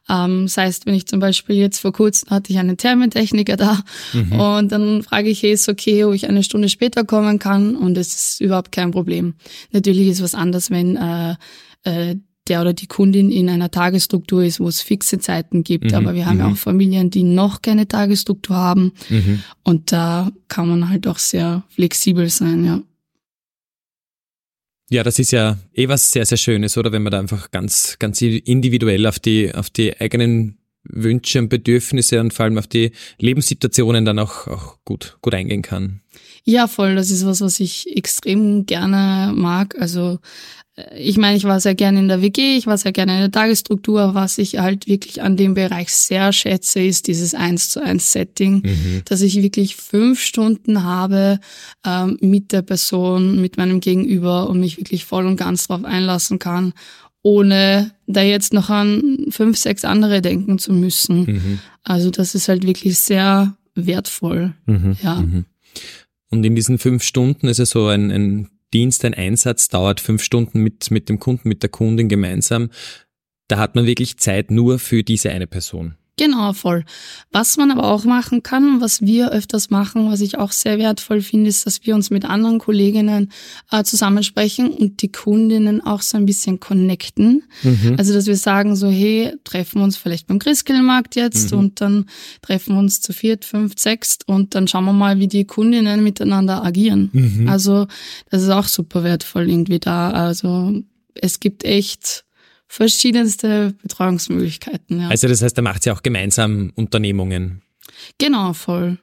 Ähm, das heißt, wenn ich zum Beispiel jetzt vor kurzem hatte ich einen Thermotechniker da mhm. und dann frage ich, hey, ist okay, ob ich eine Stunde später kommen kann und es ist überhaupt kein Problem. Natürlich ist was anderes, wenn äh, äh, der oder die Kundin in einer Tagesstruktur ist, wo es fixe Zeiten gibt. Mhm, Aber wir haben ja mhm. auch Familien, die noch keine Tagesstruktur haben. Mhm. Und da kann man halt auch sehr flexibel sein, ja. Ja, das ist ja eh was sehr, sehr Schönes, oder? Wenn man da einfach ganz, ganz individuell auf die, auf die eigenen Wünsche und Bedürfnisse und vor allem auf die Lebenssituationen dann auch, auch gut, gut eingehen kann. Ja, voll. Das ist was, was ich extrem gerne mag. Also ich meine, ich war sehr gerne in der WG, ich war sehr gerne in der Tagesstruktur. Was ich halt wirklich an dem Bereich sehr schätze, ist dieses eins zu eins Setting, mhm. dass ich wirklich fünf Stunden habe ähm, mit der Person, mit meinem Gegenüber und mich wirklich voll und ganz drauf einlassen kann, ohne da jetzt noch an fünf, sechs andere denken zu müssen. Mhm. Also das ist halt wirklich sehr wertvoll. Mhm. Ja. Mhm. Und in diesen fünf Stunden ist es so ein, ein Dienst, ein Einsatz dauert fünf Stunden mit, mit dem Kunden, mit der Kundin gemeinsam. Da hat man wirklich Zeit nur für diese eine Person. Genau, voll. Was man aber auch machen kann, was wir öfters machen, was ich auch sehr wertvoll finde, ist, dass wir uns mit anderen Kolleginnen äh, zusammensprechen und die Kundinnen auch so ein bisschen connecten. Mhm. Also, dass wir sagen so, hey, treffen wir uns vielleicht beim Christkindlmarkt jetzt mhm. und dann treffen wir uns zu viert, fünf, sechs und dann schauen wir mal, wie die Kundinnen miteinander agieren. Mhm. Also, das ist auch super wertvoll irgendwie da. Also, es gibt echt verschiedenste Betreuungsmöglichkeiten. Ja. Also das heißt, da macht sie auch gemeinsam Unternehmungen. Genau, voll.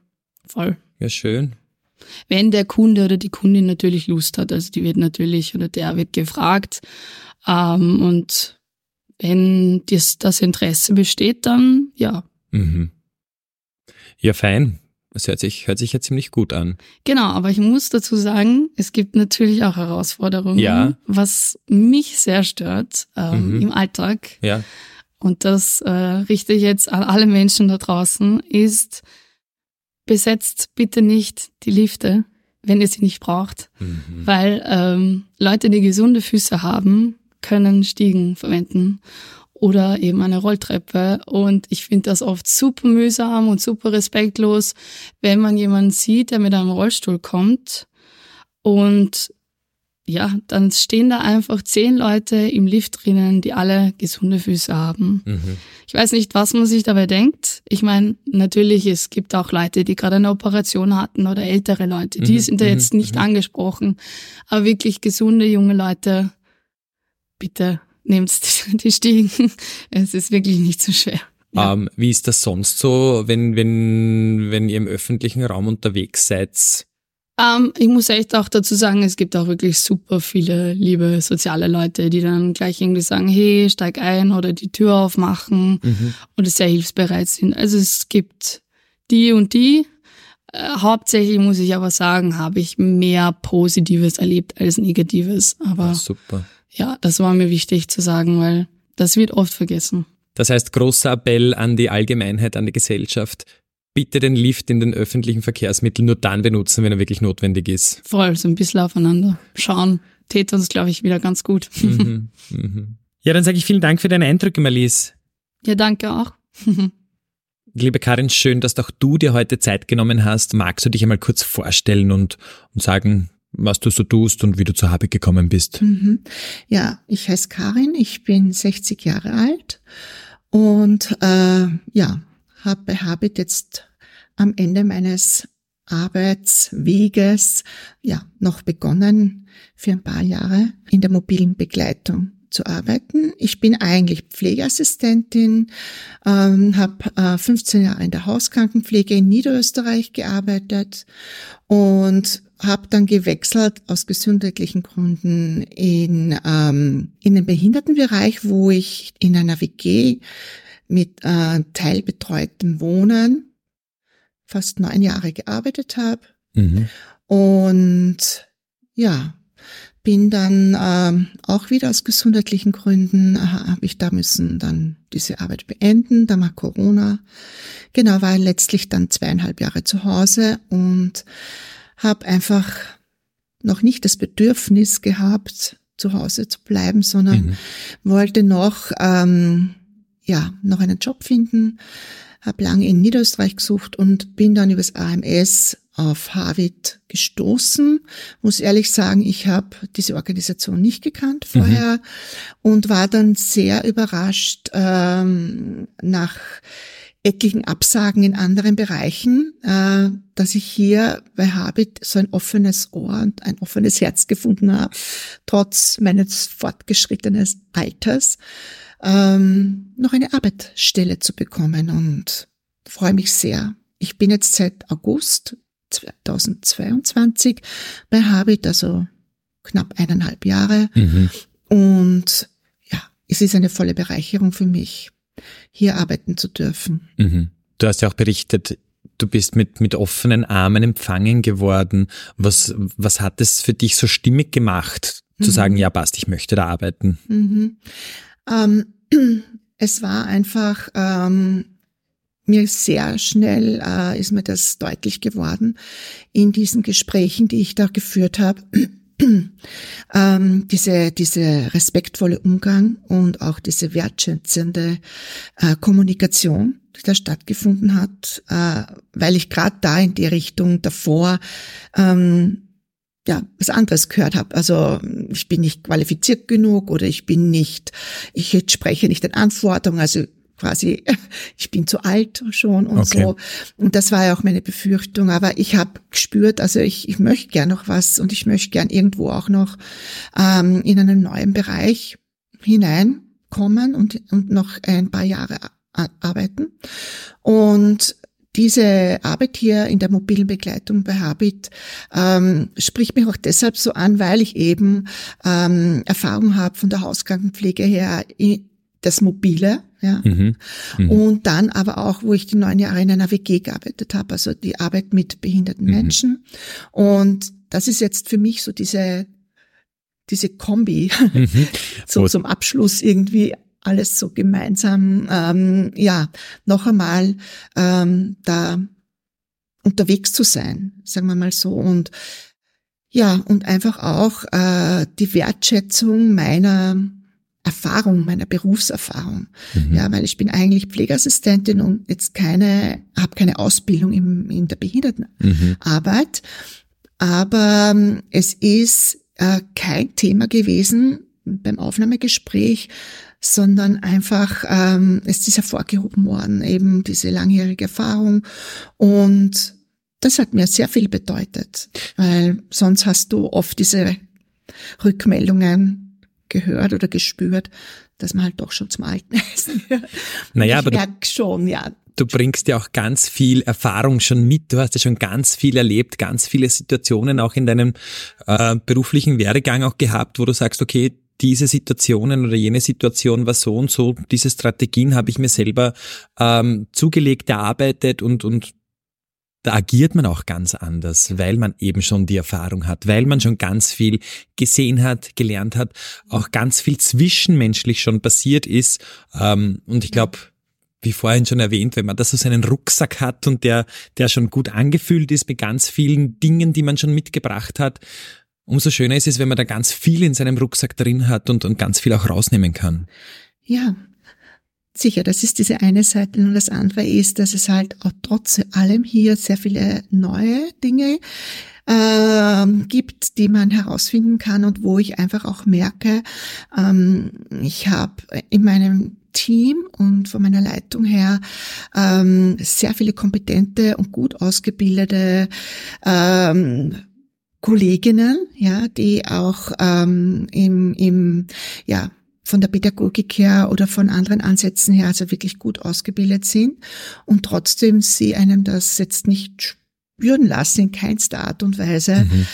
Voll. Ja, schön. Wenn der Kunde oder die Kundin natürlich Lust hat, also die wird natürlich oder der wird gefragt. Ähm, und wenn das, das Interesse besteht, dann ja. Mhm. Ja, fein. Das hört sich, hört sich ja ziemlich gut an. Genau, aber ich muss dazu sagen, es gibt natürlich auch Herausforderungen, ja. was mich sehr stört ähm, mhm. im Alltag. Ja. Und das äh, richte ich jetzt an alle Menschen da draußen, ist, besetzt bitte nicht die Lifte, wenn ihr sie nicht braucht. Mhm. Weil ähm, Leute, die gesunde Füße haben, können Stiegen verwenden oder eben eine Rolltreppe. Und ich finde das oft super mühsam und super respektlos, wenn man jemanden sieht, der mit einem Rollstuhl kommt und ja, dann stehen da einfach zehn Leute im Lift drinnen, die alle gesunde Füße haben. Mhm. Ich weiß nicht, was man sich dabei denkt. Ich meine, natürlich, es gibt auch Leute, die gerade eine Operation hatten oder ältere Leute. Die mhm. sind da jetzt mhm. nicht mhm. angesprochen. Aber wirklich gesunde junge Leute, bitte nimmst die Stiegen. Es ist wirklich nicht so schwer. Ja. Ähm, wie ist das sonst so, wenn, wenn, wenn ihr im öffentlichen Raum unterwegs seid? Ähm, ich muss echt auch dazu sagen, es gibt auch wirklich super viele liebe soziale Leute, die dann gleich irgendwie sagen, hey, steig ein oder die Tür aufmachen mhm. oder sehr hilfsbereit sind. Also es gibt die und die. Äh, hauptsächlich muss ich aber sagen, habe ich mehr Positives erlebt als Negatives. Aber ah, super ja, das war mir wichtig zu sagen, weil das wird oft vergessen. Das heißt, großer Appell an die Allgemeinheit, an die Gesellschaft. bitte den Lift in den öffentlichen Verkehrsmitteln nur dann benutzen, wenn er wirklich notwendig ist. Vor allem so ein bisschen aufeinander schauen. Tät uns, glaube ich, wieder ganz gut. Mhm, mhm. Ja, dann sage ich vielen Dank für deine Eindrücke, Marlies. Ja, danke auch. Liebe Karin, schön, dass auch du dir heute Zeit genommen hast. Magst du dich einmal kurz vorstellen und, und sagen, was du so tust und wie du zur Habit gekommen bist? Mhm. Ja, ich heiße Karin, ich bin 60 Jahre alt und äh, ja, habe bei Habit jetzt am Ende meines Arbeitsweges ja noch begonnen, für ein paar Jahre in der mobilen Begleitung zu arbeiten. Ich bin eigentlich Pflegeassistentin, ähm, habe äh, 15 Jahre in der Hauskrankenpflege in Niederösterreich gearbeitet und habe dann gewechselt aus gesundheitlichen Gründen in, ähm, in den Behindertenbereich, wo ich in einer WG mit äh, teilbetreutem Wohnen fast neun Jahre gearbeitet habe. Mhm. Und ja, bin dann ähm, auch wieder aus gesundheitlichen Gründen, äh, habe ich da müssen dann diese Arbeit beenden. Da war Corona. Genau, war letztlich dann zweieinhalb Jahre zu Hause und habe einfach noch nicht das Bedürfnis gehabt, zu Hause zu bleiben, sondern mhm. wollte noch ähm, ja noch einen Job finden. Habe lange in Niederösterreich gesucht und bin dann übers AMS auf Harvard gestoßen. Muss ehrlich sagen, ich habe diese Organisation nicht gekannt vorher mhm. und war dann sehr überrascht ähm, nach etlichen Absagen in anderen Bereichen, äh, dass ich hier bei Habit so ein offenes Ohr und ein offenes Herz gefunden habe, trotz meines fortgeschrittenen Alters, ähm, noch eine Arbeitsstelle zu bekommen und freue mich sehr. Ich bin jetzt seit August 2022 bei Habit, also knapp eineinhalb Jahre. Mhm. Und ja, es ist eine volle Bereicherung für mich, hier arbeiten zu dürfen. Mhm. Du hast ja auch berichtet, du bist mit, mit offenen Armen empfangen geworden. Was, was hat es für dich so stimmig gemacht, zu mhm. sagen, ja, passt, ich möchte da arbeiten? Mhm. Ähm, es war einfach ähm, mir sehr schnell äh, ist mir das deutlich geworden in diesen Gesprächen, die ich da geführt habe. ähm, diese, diese respektvolle Umgang und auch diese wertschätzende äh, Kommunikation, die da stattgefunden hat, äh, weil ich gerade da in die Richtung davor ähm, ja, was anderes gehört habe. Also ich bin nicht qualifiziert genug oder ich bin nicht, ich spreche nicht den Anforderungen. Also quasi, ich bin zu alt schon und okay. so. Und das war ja auch meine Befürchtung. Aber ich habe gespürt, also ich, ich möchte gern noch was und ich möchte gern irgendwo auch noch ähm, in einen neuen Bereich hineinkommen und, und noch ein paar Jahre arbeiten. Und diese Arbeit hier in der mobilen Begleitung bei Habit ähm, spricht mich auch deshalb so an, weil ich eben ähm, Erfahrung habe von der Hauskrankenpflege her das Mobile, ja. Mhm. Mhm. Und dann aber auch, wo ich die neun Jahre in einer WG gearbeitet habe, also die Arbeit mit behinderten mhm. Menschen. Und das ist jetzt für mich so diese, diese Kombi, mhm. so zum Abschluss irgendwie alles so gemeinsam, ähm, ja, noch einmal ähm, da unterwegs zu sein, sagen wir mal so. Und ja, und einfach auch äh, die Wertschätzung meiner Erfahrung, meiner Berufserfahrung. Mhm. Ja, weil ich bin eigentlich Pflegeassistentin und jetzt keine, habe keine Ausbildung im, in der Behindertenarbeit. Mhm. Aber ähm, es ist äh, kein Thema gewesen beim Aufnahmegespräch, sondern einfach, ähm, es ist hervorgehoben worden, eben diese langjährige Erfahrung. Und das hat mir sehr viel bedeutet, weil sonst hast du oft diese Rückmeldungen, gehört oder gespürt, dass man halt doch schon zum Alten ist. naja, ich aber merke schon, ja. Du bringst ja auch ganz viel Erfahrung schon mit. Du hast ja schon ganz viel erlebt, ganz viele Situationen auch in deinem äh, beruflichen Werdegang auch gehabt, wo du sagst, okay, diese Situationen oder jene Situation war so und so, diese Strategien habe ich mir selber ähm, zugelegt, erarbeitet und, und da agiert man auch ganz anders, weil man eben schon die Erfahrung hat, weil man schon ganz viel gesehen hat, gelernt hat, auch ganz viel zwischenmenschlich schon passiert ist. Ähm, und ich glaube, wie vorhin schon erwähnt, wenn man da so seinen Rucksack hat und der, der schon gut angefüllt ist mit ganz vielen Dingen, die man schon mitgebracht hat, umso schöner ist es, wenn man da ganz viel in seinem Rucksack drin hat und, und ganz viel auch rausnehmen kann. Ja, sicher, das ist diese eine Seite. Und das andere ist, dass es halt auch trotz allem hier sehr viele neue Dinge ähm, gibt, die man herausfinden kann und wo ich einfach auch merke, ähm, ich habe in meinem Team und von meiner Leitung her ähm, sehr viele kompetente und gut ausgebildete ähm, Kolleginnen, ja, die auch ähm, im, im ja von der Pädagogik her oder von anderen Ansätzen her also wirklich gut ausgebildet sind und trotzdem sie einem das jetzt nicht spüren lassen in keinster Art und Weise, mhm.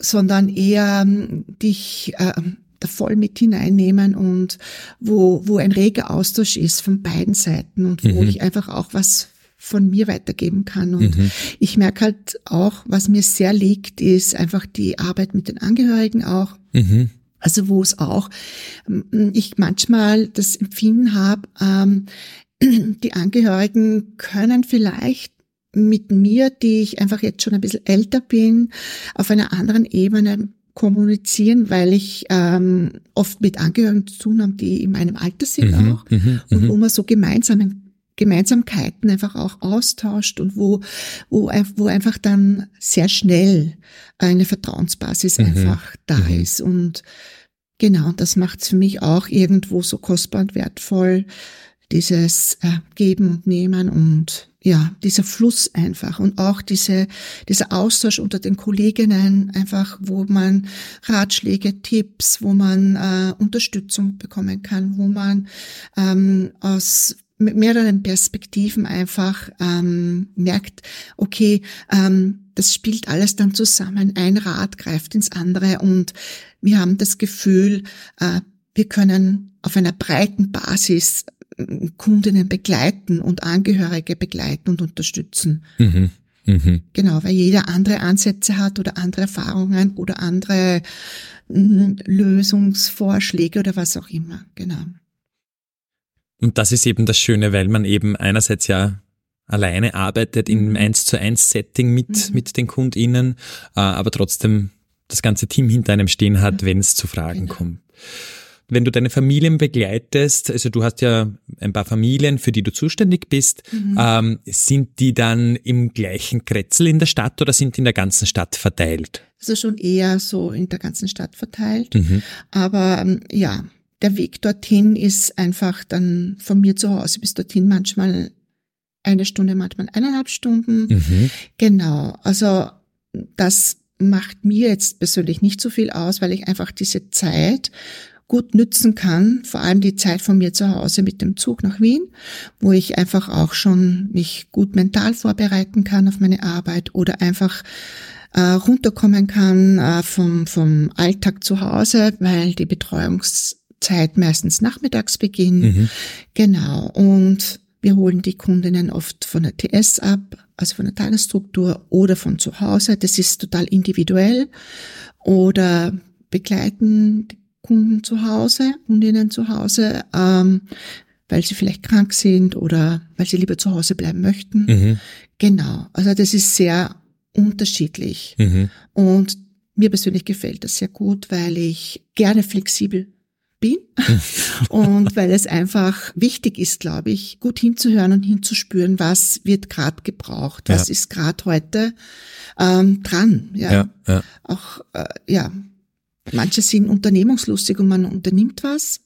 sondern eher ähm, dich äh, da voll mit hineinnehmen und wo, wo ein reger Austausch ist von beiden Seiten und wo mhm. ich einfach auch was von mir weitergeben kann. Und mhm. ich merke halt auch, was mir sehr liegt, ist einfach die Arbeit mit den Angehörigen auch. Mhm. Also wo es auch, ähm, ich manchmal das Empfinden habe, ähm, die Angehörigen können vielleicht mit mir, die ich einfach jetzt schon ein bisschen älter bin, auf einer anderen Ebene kommunizieren, weil ich ähm, oft mit Angehörigen zu tun habe, die in meinem Alter sind mhm, auch mhm, und mhm. wo man so gemeinsame Gemeinsamkeiten einfach auch austauscht und wo, wo, wo einfach dann sehr schnell eine Vertrauensbasis mhm. einfach da mhm. ist. Und genau, das macht es für mich auch irgendwo so kostbar und wertvoll, dieses äh, Geben und Nehmen und ja, dieser Fluss einfach und auch diese, dieser Austausch unter den Kolleginnen einfach, wo man Ratschläge, Tipps, wo man äh, Unterstützung bekommen kann, wo man ähm, aus mit mehreren Perspektiven einfach ähm, merkt, okay, ähm, das spielt alles dann zusammen, ein Rad greift ins andere und wir haben das Gefühl, äh, wir können auf einer breiten Basis Kundinnen begleiten und Angehörige begleiten und unterstützen. Mhm. Mhm. Genau, weil jeder andere Ansätze hat oder andere Erfahrungen oder andere mm, Lösungsvorschläge oder was auch immer. Genau. Und das ist eben das Schöne, weil man eben einerseits ja alleine arbeitet im mhm. eins zu eins Setting mit, mhm. mit den KundInnen, äh, aber trotzdem das ganze Team hinter einem stehen hat, mhm. wenn es zu Fragen genau. kommt wenn du deine Familien begleitest, also du hast ja ein paar Familien, für die du zuständig bist, mhm. ähm, sind die dann im gleichen Kretzel in der Stadt oder sind die in der ganzen Stadt verteilt? Also schon eher so in der ganzen Stadt verteilt. Mhm. Aber ähm, ja, der Weg dorthin ist einfach dann von mir zu Hause bis dorthin manchmal eine Stunde, manchmal eineinhalb Stunden. Mhm. Genau. Also das macht mir jetzt persönlich nicht so viel aus, weil ich einfach diese Zeit gut nützen kann, vor allem die Zeit von mir zu Hause mit dem Zug nach Wien, wo ich einfach auch schon mich gut mental vorbereiten kann auf meine Arbeit oder einfach äh, runterkommen kann äh, vom, vom Alltag zu Hause, weil die Betreuungszeit meistens nachmittags beginnt. Mhm. Genau. Und wir holen die Kundinnen oft von der TS ab, also von der Tagesstruktur oder von zu Hause. Das ist total individuell. Oder begleiten Kunden zu Hause, Kundinnen zu Hause, ähm, weil sie vielleicht krank sind oder weil sie lieber zu Hause bleiben möchten. Mhm. Genau. Also das ist sehr unterschiedlich. Mhm. Und mir persönlich gefällt das sehr gut, weil ich gerne flexibel bin und weil es einfach wichtig ist, glaube ich, gut hinzuhören und hinzuspüren, was wird gerade gebraucht, was ja. ist gerade heute ähm, dran. Ja, ja, ja. auch äh, ja Manche sind unternehmungslustig und man unternimmt was.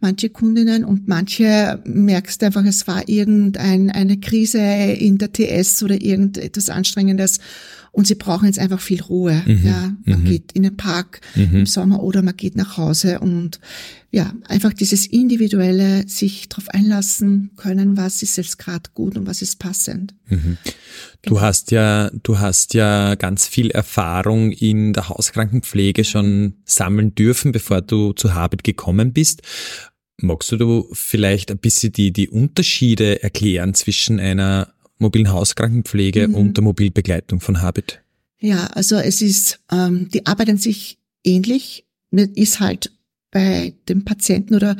Manche Kundinnen und manche merkst einfach, es war irgendeine eine Krise in der TS oder irgendetwas Anstrengendes und sie brauchen jetzt einfach viel Ruhe. Mhm, ja, man mhm. geht in den Park mhm. im Sommer oder man geht nach Hause und ja, einfach dieses individuelle sich darauf einlassen können, was ist jetzt gerade gut und was ist passend. Mhm. Du genau. hast ja, du hast ja ganz viel Erfahrung in der Hauskrankenpflege schon sammeln dürfen, bevor du zu Habit gekommen bist. Magst du vielleicht ein bisschen die, die Unterschiede erklären zwischen einer mobilen Hauskrankenpflege mhm. und der Mobilbegleitung von Habit? Ja, also es ist, ähm, die arbeiten sich ähnlich, ist halt bei dem Patienten oder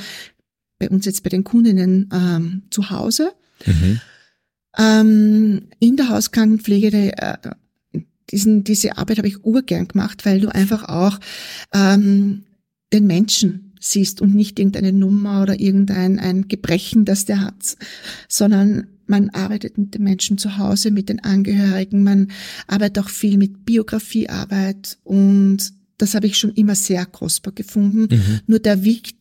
bei uns jetzt bei den Kundinnen ähm, zu Hause. Mhm. Ähm, in der Hauskrankenpflege, äh, diesen, diese Arbeit habe ich urgern gemacht, weil du einfach auch ähm, den Menschen siehst und nicht irgendeine Nummer oder irgendein ein Gebrechen, das der hat, sondern man arbeitet mit den Menschen zu Hause, mit den Angehörigen, man arbeitet auch viel mit Biografiearbeit und das habe ich schon immer sehr kostbar gefunden. Mhm. Nur der,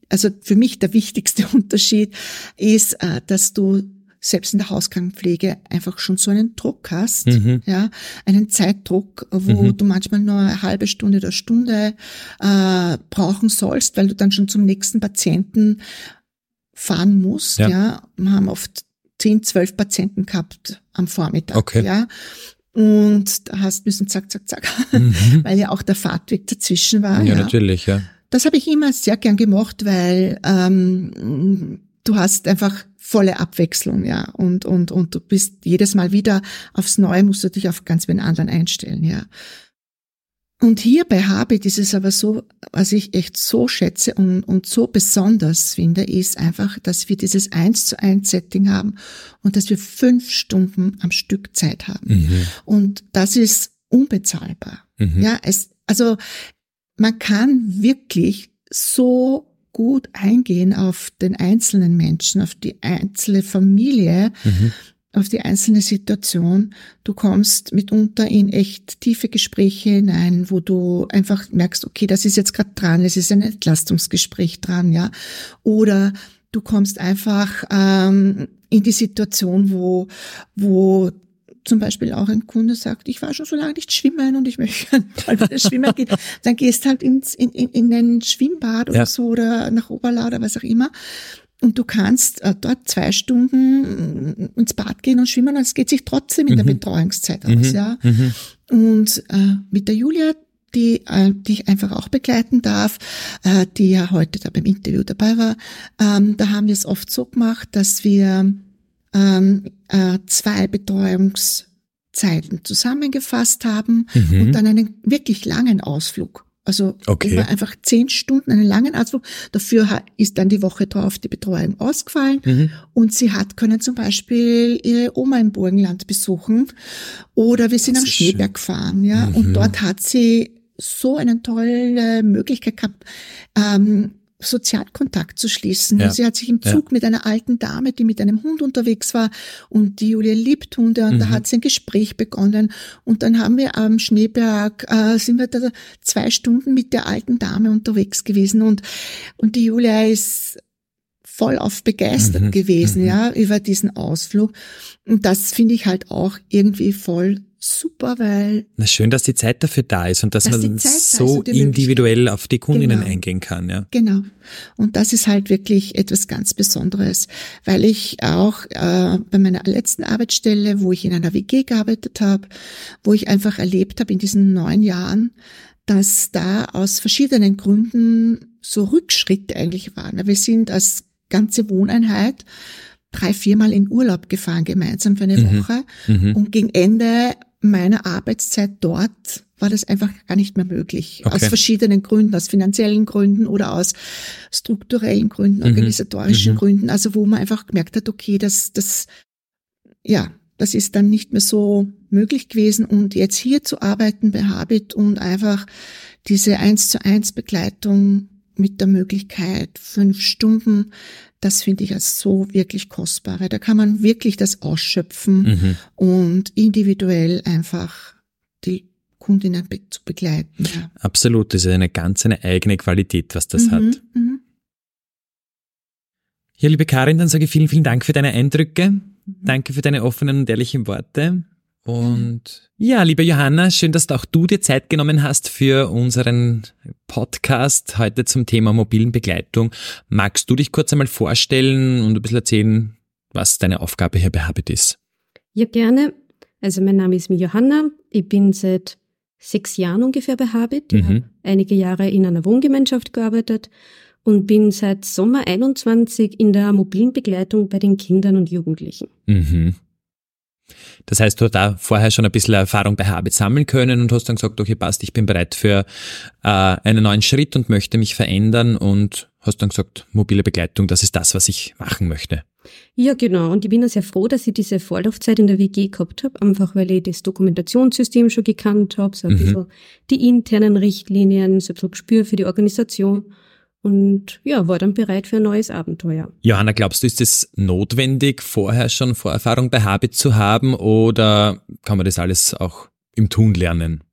also für mich der wichtigste Unterschied ist, äh, dass du selbst in der Hauskrankenpflege einfach schon so einen Druck hast, Mhm. ja, einen Zeitdruck, wo Mhm. du manchmal nur eine halbe Stunde oder Stunde äh, brauchen sollst, weil du dann schon zum nächsten Patienten fahren musst, Ja. ja. Wir haben oft zehn, zwölf Patienten gehabt am Vormittag, Okay. ja. Und da hast müssen zack, zack, zack, Mhm. weil ja auch der Fahrtweg dazwischen war. Ja, natürlich, ja. Das habe ich immer sehr gern gemacht, weil ähm, du hast einfach volle Abwechslung, ja, und und und du bist jedes Mal wieder aufs Neue musst du dich auf ganz wen anderen einstellen, ja. Und hier bei Habit ist es aber so, was ich echt so schätze und, und so besonders finde, ist einfach, dass wir dieses eins zu eins Setting haben und dass wir fünf Stunden am Stück Zeit haben. Mhm. Und das ist unbezahlbar. Mhm. Ja, es, also man kann wirklich so gut eingehen auf den einzelnen Menschen, auf die einzelne Familie, Mhm. Auf die einzelne Situation. Du kommst mitunter in echt tiefe Gespräche hinein, wo du einfach merkst, okay, das ist jetzt gerade dran, es ist ein Entlastungsgespräch dran, ja. Oder du kommst einfach ähm, in die Situation, wo, wo zum Beispiel auch ein Kunde sagt, ich war schon so lange nicht schwimmen und ich möchte mal wieder schwimmen gehen, dann gehst halt ins, in, in, in ein Schwimmbad oder Ja. so oder nach Oberla oder was auch immer. Und du kannst äh, dort zwei Stunden äh, ins Bad gehen und schwimmen und es geht sich trotzdem in der Mhm. Betreuungszeit aus, Mhm. ja. Mhm. Und äh, mit der Julia, die, äh, die ich einfach auch begleiten darf, äh, die ja heute da beim Interview dabei war, ähm, da haben wir es oft so gemacht, dass wir ähm, äh, zwei Betreuungszeiten zusammengefasst haben Mhm. und dann einen wirklich langen Ausflug. Also Okay. über einfach zehn Stunden einen langen Ausflug. Dafür ist dann die Woche drauf die Betreuung ausgefallen. Mhm. Und sie hat können zum Beispiel ihre Oma im Burgenland besuchen oder wir sind Das am Schneeberg gefahren, ja. Mhm. Und dort hat sie so eine tolle Möglichkeit gehabt, ähm, Sozialkontakt zu schließen. Ja. Sie hat sich im Ja. Zug mit einer alten Dame, die mit einem Hund unterwegs war und die Julia liebt Hunde und da Mhm. hat sie ein Gespräch begonnen und dann haben wir am Schneeberg, äh, sind wir da zwei Stunden mit der alten Dame unterwegs gewesen und, und die Julia ist voll auf begeistert Mhm. gewesen, Mhm. ja, über diesen Ausflug. Und das finde ich halt auch irgendwie voll super, weil Na schön, dass die Zeit dafür da ist und dass, Dass man da so die individuell auf die Kundinnen Genau. eingehen kann, ja. Genau. Und das ist halt wirklich etwas ganz Besonderes, weil ich auch äh, bei meiner letzten Arbeitsstelle, wo ich in einer WG gearbeitet habe, wo ich einfach erlebt habe in diesen neun Jahren, dass da aus verschiedenen Gründen so Rückschritte eigentlich waren. Wir sind als ganze Wohneinheit drei, viermal in Urlaub gefahren, gemeinsam für eine Mhm. Woche. Mhm. Und gegen Ende meiner Arbeitszeit dort war das einfach gar nicht mehr möglich. Okay. Aus verschiedenen Gründen, aus finanziellen Gründen oder aus strukturellen Gründen, Mhm. organisatorischen Mhm. Gründen. Also wo man einfach gemerkt hat, okay, das, das, ja, das ist dann nicht mehr so möglich gewesen. Und jetzt hier zu arbeiten bei Habit und einfach diese eins zu eins Begleitung mit der Möglichkeit fünf Stunden, das finde ich als so wirklich kostbar, weil da kann man wirklich das ausschöpfen Mhm. und individuell einfach die Kundinnen be zu begleiten. Ja. Absolut, das ist eine ganz eine eigene Qualität, was das Mhm, hat. mhm. Ja, liebe Karin, dann sage ich vielen, vielen Dank für deine Eindrücke. Danke für deine offenen und ehrlichen Worte. Und ja, liebe Johanna, schön, dass auch du dir Zeit genommen hast für unseren Podcast heute zum Thema mobilen Begleitung. Magst du dich kurz einmal vorstellen und ein bisschen erzählen, was deine Aufgabe hier bei Habit ist? Ja, gerne. Also mein Name ist Mi Johanna. Ich bin seit sechs Jahren ungefähr bei Habit. Ich Mhm. habe einige Jahre in einer Wohngemeinschaft gearbeitet und bin seit Sommer 21 in der mobilen Begleitung bei den Kindern und Jugendlichen. Mhm. Das heißt, du hast da vorher schon ein bisschen Erfahrung bei Habit sammeln können und hast dann gesagt, okay, passt, ich bin bereit für äh, einen neuen Schritt und möchte mich verändern und hast dann gesagt, mobile Begleitung, das ist das, was ich machen möchte. Ja, genau. Und ich bin auch sehr froh, dass ich diese Vorlaufzeit in der WG gehabt habe, einfach weil ich das Dokumentationssystem schon gekannt habe, so ein mhm. bisschen die internen Richtlinien, so ein bisschen Gespür für die Organisation und ja, war dann bereit für ein neues Abenteuer. Johanna, glaubst du, ist es notwendig, vorher schon Vorerfahrung bei Habit zu haben oder kann man das alles auch im Tun lernen?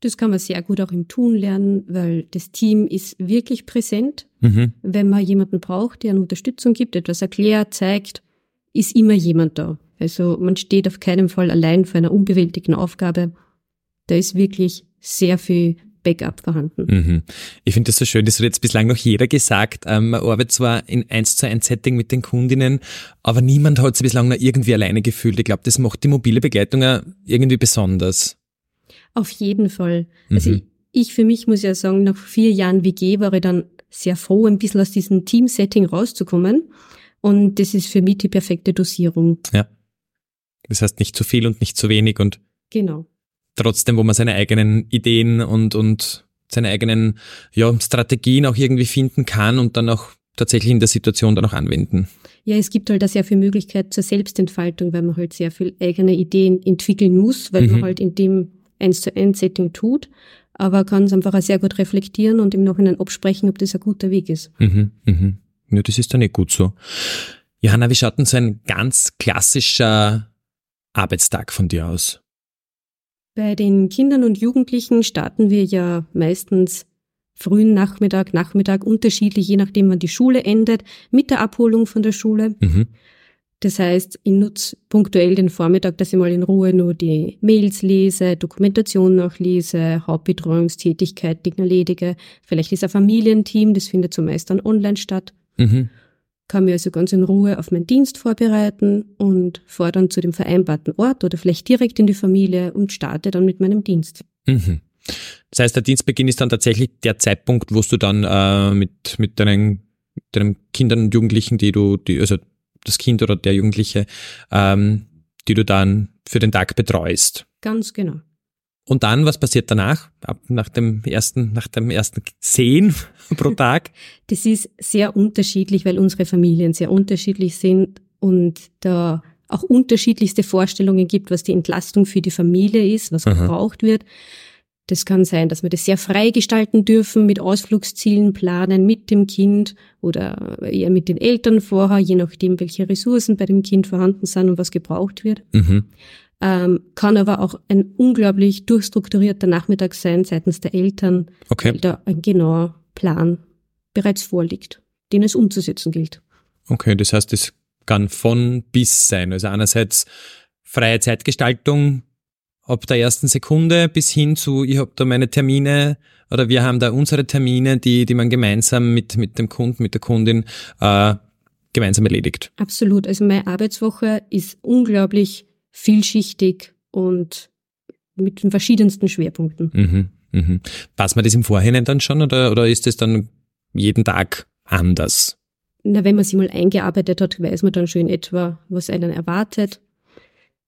Das kann man sehr gut auch im Tun lernen, weil das Team ist wirklich präsent. Mhm. Wenn man jemanden braucht, der eine Unterstützung gibt, etwas erklärt, zeigt, ist immer jemand da. Also man steht auf keinen Fall allein vor einer unbewältigten Aufgabe. Da ist wirklich sehr viel Backup vorhanden. Mhm. Ich finde das so schön, das hat jetzt bislang noch jeder gesagt. Ähm, man arbeitet zwar in 1 zu 1 Setting mit den Kundinnen, aber niemand hat sich bislang noch irgendwie alleine gefühlt. Ich glaube, das macht die mobile Begleitung auch irgendwie besonders. Auf jeden Fall. Also mhm. ich, ich für mich muss ja sagen, nach vier Jahren WG war ich dann sehr froh, ein bisschen aus diesem Team-Setting rauszukommen. Und das ist für mich die perfekte Dosierung. Ja. Das heißt nicht zu viel und nicht zu wenig und genau trotzdem, wo man seine eigenen Ideen und, und seine eigenen ja, Strategien auch irgendwie finden kann und dann auch tatsächlich in der Situation dann auch anwenden. Ja, es gibt halt da sehr viel Möglichkeit zur Selbstentfaltung, weil man halt sehr viel eigene Ideen entwickeln muss, weil mhm. man halt in dem eins zu eins Setting tut, aber kann es einfach auch sehr gut reflektieren und im Nachhinein absprechen, ob das ein guter Weg ist. Mhm, mhm. Ja, das ist dann nicht gut so. Johanna, wie schaut denn so ein ganz klassischer Arbeitstag von dir aus? Bei den Kindern und Jugendlichen starten wir ja meistens frühen Nachmittag, Nachmittag unterschiedlich, je nachdem, wann die Schule endet, mit der Abholung von der Schule. Mhm. Das heißt, ich nutze punktuell den Vormittag, dass ich mal in Ruhe nur die Mails lese, Dokumentation nachlese, Hauptbetreuungstätigkeit Dinge erledige. Vielleicht ist ein Familienteam, das findet zumeist dann online statt. Mhm kann mich also ganz in Ruhe auf meinen Dienst vorbereiten und fahre dann zu dem vereinbarten Ort oder vielleicht direkt in die Familie und starte dann mit meinem Dienst. Mhm. Das heißt, der Dienstbeginn ist dann tatsächlich der Zeitpunkt, wo du dann äh, mit, mit deinen, deinen Kindern und Jugendlichen, die du, die, also das Kind oder der Jugendliche, ähm, die du dann für den Tag betreust. Ganz genau. Und dann, was passiert danach? Ab nach dem ersten, nach dem ersten Sehen pro Tag? Das ist sehr unterschiedlich, weil unsere Familien sehr unterschiedlich sind und da auch unterschiedlichste Vorstellungen gibt, was die Entlastung für die Familie ist, was Aha. gebraucht wird. Das kann sein, dass wir das sehr frei gestalten dürfen, mit Ausflugszielen planen, mit dem Kind oder eher mit den Eltern vorher, je nachdem, welche Ressourcen bei dem Kind vorhanden sind und was gebraucht wird. Mhm ähm, kann aber auch ein unglaublich durchstrukturierter Nachmittag sein seitens der Eltern, okay. weil da ein genauer Plan bereits vorliegt, den es umzusetzen gilt. Okay, das heißt, es kann von bis sein. Also einerseits freie Zeitgestaltung ab der ersten Sekunde bis hin zu, ich habe da meine Termine oder wir haben da unsere Termine, die, die man gemeinsam mit, mit dem Kunden, mit der Kundin äh, gemeinsam erledigt. Absolut. Also meine Arbeitswoche ist unglaublich vielschichtig und mit den verschiedensten Schwerpunkten. Mhm, mhm. Weiß man das im Vorhinein dann schon oder, oder ist es dann jeden Tag anders? Na, wenn man sich mal eingearbeitet hat, weiß man dann schon in etwa, was einen erwartet.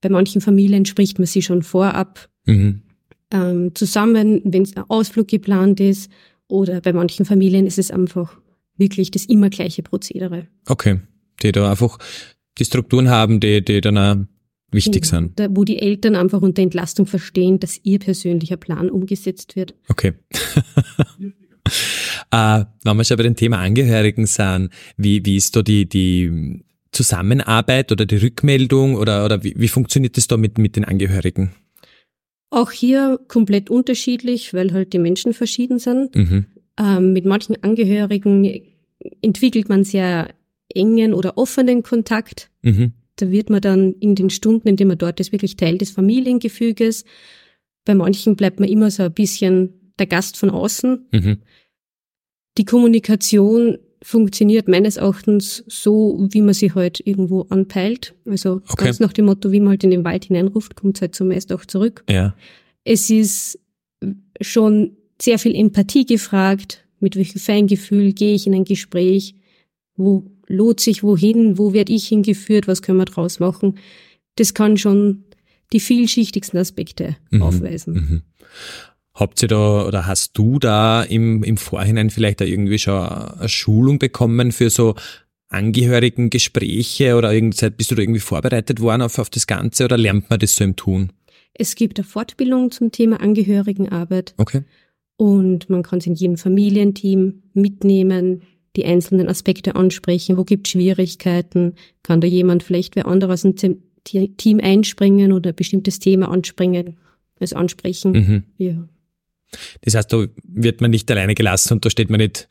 Bei manchen Familien spricht man sich schon vorab mhm. ähm, zusammen, wenn ein Ausflug geplant ist. Oder bei manchen Familien ist es einfach wirklich das immer gleiche Prozedere. Okay, die da einfach die Strukturen haben, die, die dann auch wichtig sind. Da, wo die Eltern einfach unter Entlastung verstehen, dass ihr persönlicher Plan umgesetzt wird. Okay. äh, wenn wir schon bei dem Thema Angehörigen sind, wie, wie ist da die, die Zusammenarbeit oder die Rückmeldung oder, oder wie, wie funktioniert das da mit, mit den Angehörigen? Auch hier komplett unterschiedlich, weil halt die Menschen verschieden sind. Mhm. Ähm, mit manchen Angehörigen entwickelt man sehr engen oder offenen Kontakt. Mhm. Da wird man dann in den Stunden, in denen man dort ist, wirklich Teil des Familiengefüges. Bei manchen bleibt man immer so ein bisschen der Gast von außen. Mhm. Die Kommunikation funktioniert meines Erachtens so, wie man sie halt irgendwo anpeilt. Also okay. ganz nach dem Motto, wie man halt in den Wald hineinruft, kommt es halt zumeist auch zurück. Ja. Es ist schon sehr viel Empathie gefragt. Mit welchem Feingefühl gehe ich in ein Gespräch? Wo lohnt sich wohin, wo werde ich hingeführt, was können wir draus machen. Das kann schon die vielschichtigsten Aspekte Mhm. aufweisen. Mhm. Habt ihr da oder hast du da im, im Vorhinein vielleicht da irgendwie schon eine Schulung bekommen für so Angehörigengespräche oder irgendwie, bist du da irgendwie vorbereitet worden auf, auf das Ganze oder lernt man das so im Tun? Es gibt eine Fortbildung zum Thema Angehörigenarbeit Okay. und man kann es in jedem Familienteam mitnehmen, die einzelnen Aspekte ansprechen. Wo gibt es Schwierigkeiten? Kann da jemand vielleicht wer anderes Te- Team einspringen oder ein bestimmtes Thema anspringen, es ansprechen? Mhm. Ja. Das heißt, da wird man nicht alleine gelassen und da steht man nicht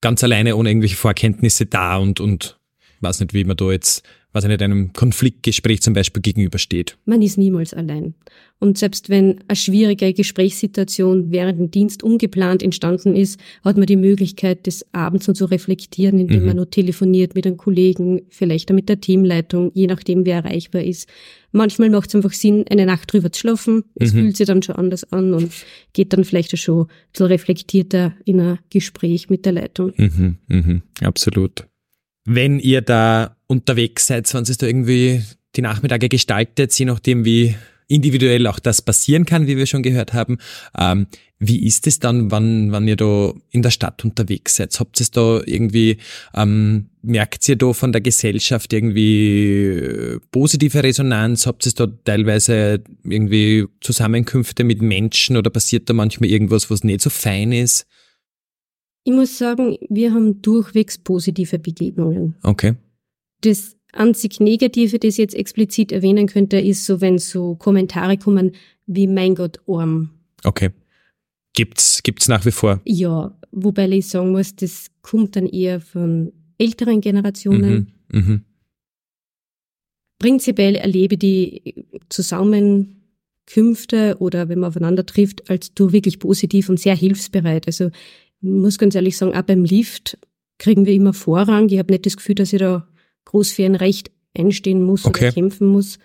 ganz alleine ohne irgendwelche Vorkenntnisse da und, und weiß nicht, wie man da jetzt, ich nicht, einem Konfliktgespräch zum Beispiel gegenübersteht. Man ist niemals allein. Und selbst wenn eine schwierige Gesprächssituation während dem Dienst ungeplant entstanden ist, hat man die Möglichkeit, das abends noch zu reflektieren, indem Mhm. man nur telefoniert mit einem Kollegen, vielleicht auch mit der Teamleitung, je nachdem, wer erreichbar ist. Manchmal macht es einfach Sinn, eine Nacht drüber zu schlafen. Es Mhm. fühlt sich dann schon anders an und geht dann vielleicht auch schon ein bisschen reflektierter in ein Gespräch mit der Leitung. Mhm, mhm, absolut. Wenn ihr da unterwegs seid, wenn es da irgendwie die Nachmittage gestaltet, je nachdem, wie individuell auch das passieren kann, wie wir schon gehört haben, ähm, wie ist es dann, wann, wann ihr da in der Stadt unterwegs seid? Habt ihr es da irgendwie, ähm, merkt ihr da von der Gesellschaft irgendwie äh, positive Resonanz? Habt ihr da teilweise irgendwie Zusammenkünfte mit Menschen oder passiert da manchmal irgendwas, was nicht so fein ist? Ich muss sagen, wir haben durchwegs positive Begegnungen. Okay. Das einzig Negative, das ich jetzt explizit erwähnen könnte, ist so, wenn so Kommentare kommen wie mein Gott, arm. Okay. Gibt's, gibt's nach wie vor. Ja, wobei ich sagen muss, das kommt dann eher von älteren Generationen. Mhm. Mhm. Prinzipiell erlebe die Zusammenkünfte oder wenn man aufeinander trifft, als du wirklich positiv und sehr hilfsbereit. Also ich muss ganz ehrlich sagen, auch beim Lift kriegen wir immer Vorrang. Ich habe nicht das Gefühl, dass ich da groß für ein Recht einstehen muss Okay. oder kämpfen muss.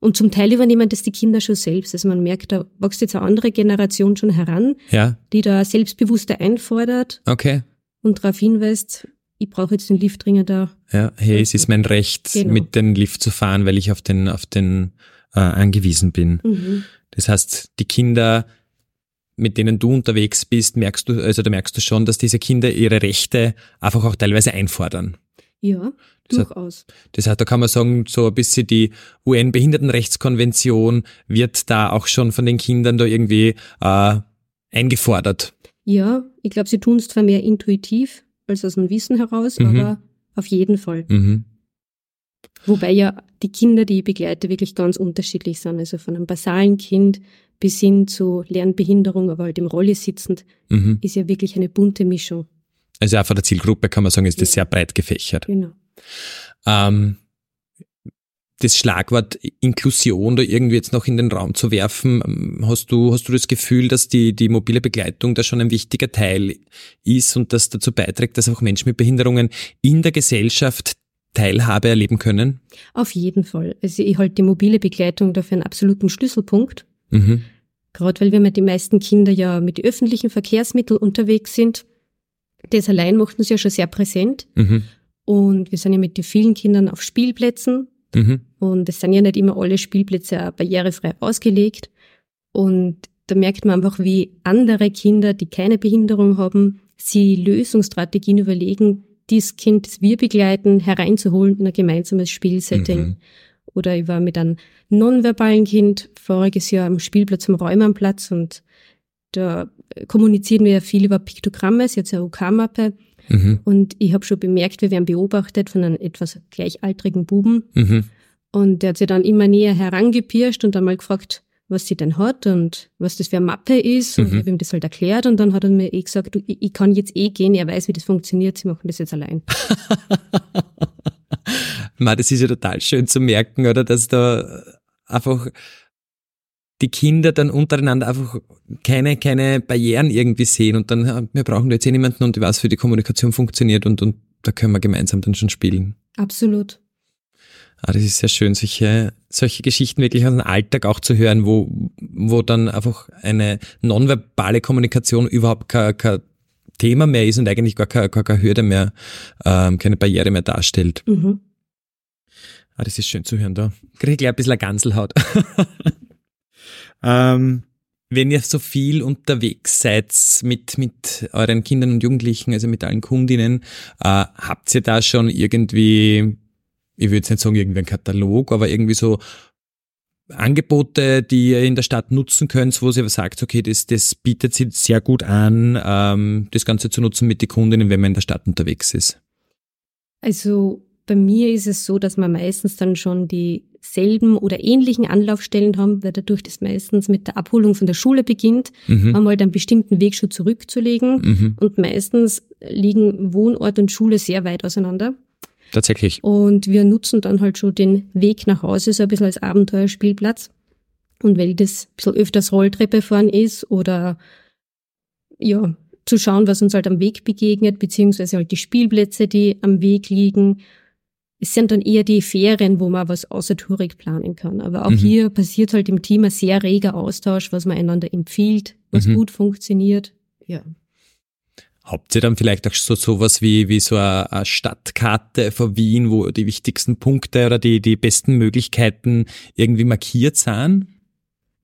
Und zum Teil übernehmen das die Kinder schon selbst. Also man merkt, da wächst jetzt eine andere Generation schon heran, Ja, die da selbstbewusster einfordert okay. und darauf hinweist, ich brauche jetzt den Lift dringend da. Ja, hey, es ist mein Recht, Genau. mit dem Lift zu fahren, weil ich auf den, auf den äh, angewiesen bin. Mhm. Das heißt, die Kinder, mit denen du unterwegs bist, merkst du, also da merkst du schon, dass diese Kinder ihre Rechte einfach auch teilweise einfordern. Ja, Das hat- durchaus. Das heißt, da kann man sagen, so ein bisschen die UN-Behindertenrechtskonvention wird da auch schon von den Kindern da irgendwie äh, eingefordert. Ja, ich glaube, sie tun es zwar mehr intuitiv als aus dem Wissen heraus, Mhm. aber auf jeden Fall. Mhm. Wobei ja die Kinder, die ich begleite, wirklich ganz unterschiedlich sind. Also von einem basalen Kind bis hin zu Lernbehinderung, aber halt im Rolle sitzend, Mhm. ist ja wirklich eine bunte Mischung. Also auch von der Zielgruppe kann man sagen, ist das sehr breit gefächert. Genau. Ähm, das Schlagwort Inklusion da irgendwie jetzt noch in den Raum zu werfen, ähm, hast du, hast du das Gefühl, dass die, die mobile Begleitung da schon ein wichtiger Teil ist und das dazu beiträgt, dass auch Menschen mit Behinderungen in der Gesellschaft Teilhabe erleben können? Auf jeden Fall. Also ich halte die mobile Begleitung dafür einen absoluten Schlüsselpunkt. Mhm. Gerade weil wir mit den meisten Kinder ja mit öffentlichen Verkehrsmitteln unterwegs sind. Das allein macht uns ja schon sehr präsent. Mhm. Und wir sind ja mit den vielen Kindern auf Spielplätzen. Mhm. Und es sind ja nicht immer alle Spielplätze barrierefrei ausgelegt. Und da merkt man einfach, wie andere Kinder, die keine Behinderung haben, sie Lösungsstrategien überlegen, dieses Kind, das wir begleiten, hereinzuholen in ein gemeinsames Spielsetting. Mhm. Oder ich war mit einem nonverbalen Kind voriges Jahr am Spielplatz am Räumernplatz und da kommunizieren wir ja viel über Piktogramme, ist jetzt eine OK-Mappe. Mhm. Und ich habe schon bemerkt, wir werden beobachtet von einem etwas gleichaltrigen Buben. Mhm. Und der hat sich dann immer näher herangepirscht und dann mal gefragt, was sie denn hat und was das für eine Mappe ist. Und Mhm. ich habe ihm das halt erklärt und dann hat er mir eh gesagt, du, ich, ich kann jetzt eh gehen, er weiß, wie das funktioniert, sie machen das jetzt allein. Ma, das ist ja total schön zu merken, oder, dass da einfach die Kinder dann untereinander einfach keine, keine Barrieren irgendwie sehen und dann, wir brauchen da jetzt eh niemanden und weiß, wie die Kommunikation funktioniert und, und da können wir gemeinsam dann schon spielen. Absolut. Ah, das ist sehr schön, solche, solche Geschichten wirklich aus dem Alltag auch zu hören, wo, wo dann einfach eine nonverbale Kommunikation überhaupt kein, kein Thema mehr ist und eigentlich gar keine, gar keine Hürde mehr, ähm, keine Barriere mehr darstellt. Mhm. Ah, das ist schön zu hören da. Kriege ich gleich ein bisschen Ganselhaut. ähm, wenn ihr so viel unterwegs seid mit, mit euren Kindern und Jugendlichen, also mit allen Kundinnen, äh, habt ihr da schon irgendwie, ich würde jetzt nicht sagen irgendwie einen Katalog, aber irgendwie so Angebote, die ihr in der Stadt nutzen könnt, wo ihr sagt, okay, das, das bietet sich sehr gut an, ähm, das Ganze zu nutzen mit den Kundinnen, wenn man in der Stadt unterwegs ist? Also bei mir ist es so, dass wir meistens dann schon dieselben oder ähnlichen Anlaufstellen haben, weil dadurch das meistens mit der Abholung von der Schule beginnt, mhm. haben halt einen bestimmten Weg schon zurückzulegen mhm. und meistens liegen Wohnort und Schule sehr weit auseinander. Tatsächlich. Und wir nutzen dann halt schon den Weg nach Hause so ein bisschen als Abenteuerspielplatz. Und weil das ein bisschen öfters Rolltreppe fahren ist oder ja, zu schauen, was uns halt am Weg begegnet, beziehungsweise halt die Spielplätze, die am Weg liegen. Es sind dann eher die Ferien, wo man was außertourig planen kann. Aber auch mhm. hier passiert halt im Team ein sehr reger Austausch, was man einander empfiehlt, was mhm. gut funktioniert. Ja. Habt ihr dann vielleicht auch so sowas wie, wie so eine, eine Stadtkarte von Wien, wo die wichtigsten Punkte oder die, die besten Möglichkeiten irgendwie markiert sind?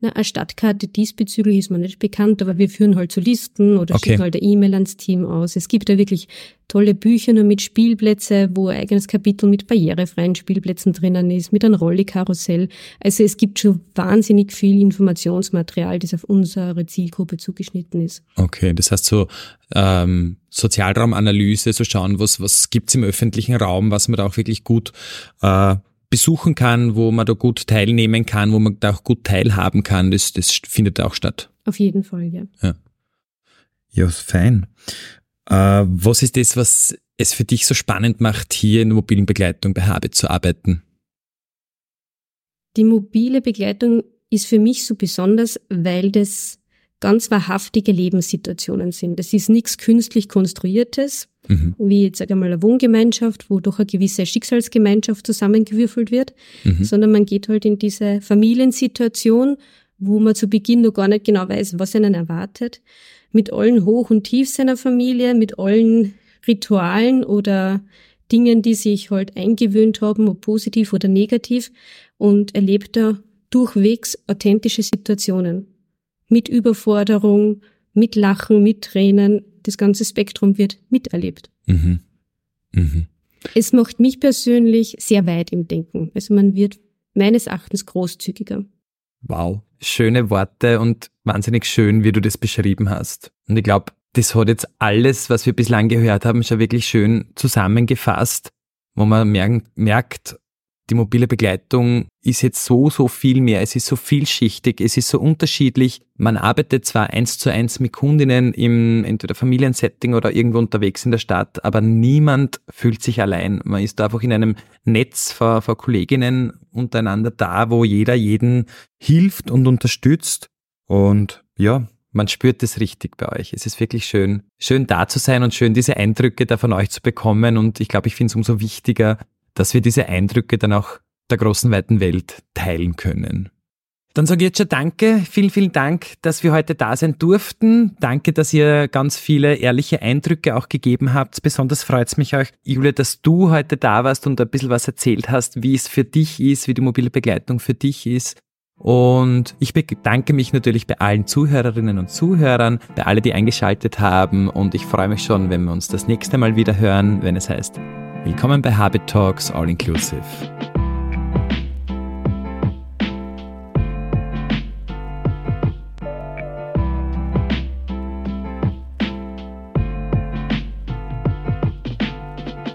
Na, eine Stadtkarte diesbezüglich ist mir nicht bekannt, aber wir führen halt so Listen oder okay. schicken halt eine E-Mail ans Team aus. Es gibt da wirklich tolle Bücher nur mit Spielplätze, wo ein eigenes Kapitel mit barrierefreien Spielplätzen drinnen ist, mit einem Rollikarussell. Also es gibt schon wahnsinnig viel Informationsmaterial, das auf unsere Zielgruppe zugeschnitten ist. Okay, das heißt so ähm, Sozialraumanalyse, so schauen, was, was gibt's im öffentlichen Raum, was man da auch wirklich gut äh, besuchen kann, wo man da gut teilnehmen kann, wo man da auch gut teilhaben kann, das, das findet auch statt. Auf jeden Fall, ja. Ja, ja fein. Äh, was ist das, was es für dich so spannend macht, hier in der mobilen Begleitung bei Habit zu arbeiten? Die mobile Begleitung ist für mich so besonders, weil das ganz wahrhaftige Lebenssituationen sind. Das ist nichts künstlich konstruiertes, mhm. wie jetzt sag einmal eine Wohngemeinschaft, wo doch eine gewisse Schicksalsgemeinschaft zusammengewürfelt wird, mhm. sondern man geht halt in diese Familiensituation, wo man zu Beginn noch gar nicht genau weiß, was einen erwartet, mit allen Hoch und Tief seiner Familie, mit allen Ritualen oder Dingen, die sich halt eingewöhnt haben, ob positiv oder negativ, und erlebt da durchwegs authentische Situationen mit Überforderung, mit Lachen, mit Tränen. Das ganze Spektrum wird miterlebt. Mhm. Mhm. Es macht mich persönlich sehr weit im Denken. Also man wird meines Erachtens großzügiger. Wow, schöne Worte und wahnsinnig schön, wie du das beschrieben hast. Und ich glaube, das hat jetzt alles, was wir bislang gehört haben, schon wirklich schön zusammengefasst, wo man merkt, die mobile Begleitung ist jetzt so, so viel mehr. Es ist so vielschichtig, es ist so unterschiedlich. Man arbeitet zwar eins zu eins mit Kundinnen im entweder Familiensetting oder irgendwo unterwegs in der Stadt, aber niemand fühlt sich allein. Man ist einfach in einem Netz vor, vor Kolleginnen untereinander da, wo jeder jeden hilft und unterstützt. Und ja, man spürt es richtig bei euch. Es ist wirklich schön, schön da zu sein und schön diese Eindrücke da von euch zu bekommen. Und ich glaube, ich finde es umso wichtiger, dass wir diese Eindrücke dann auch der großen weiten Welt teilen können. Dann sage ich jetzt schon Danke, vielen, vielen Dank, dass wir heute da sein durften. Danke, dass ihr ganz viele ehrliche Eindrücke auch gegeben habt. Besonders freut es mich euch, Julia, dass du heute da warst und ein bisschen was erzählt hast, wie es für dich ist, wie die mobile Begleitung für dich ist. Und ich bedanke mich natürlich bei allen Zuhörerinnen und Zuhörern, bei allen, die eingeschaltet haben. Und ich freue mich schon, wenn wir uns das nächste Mal wieder hören, wenn es heißt Willkommen bei Habit Talks All Inclusive.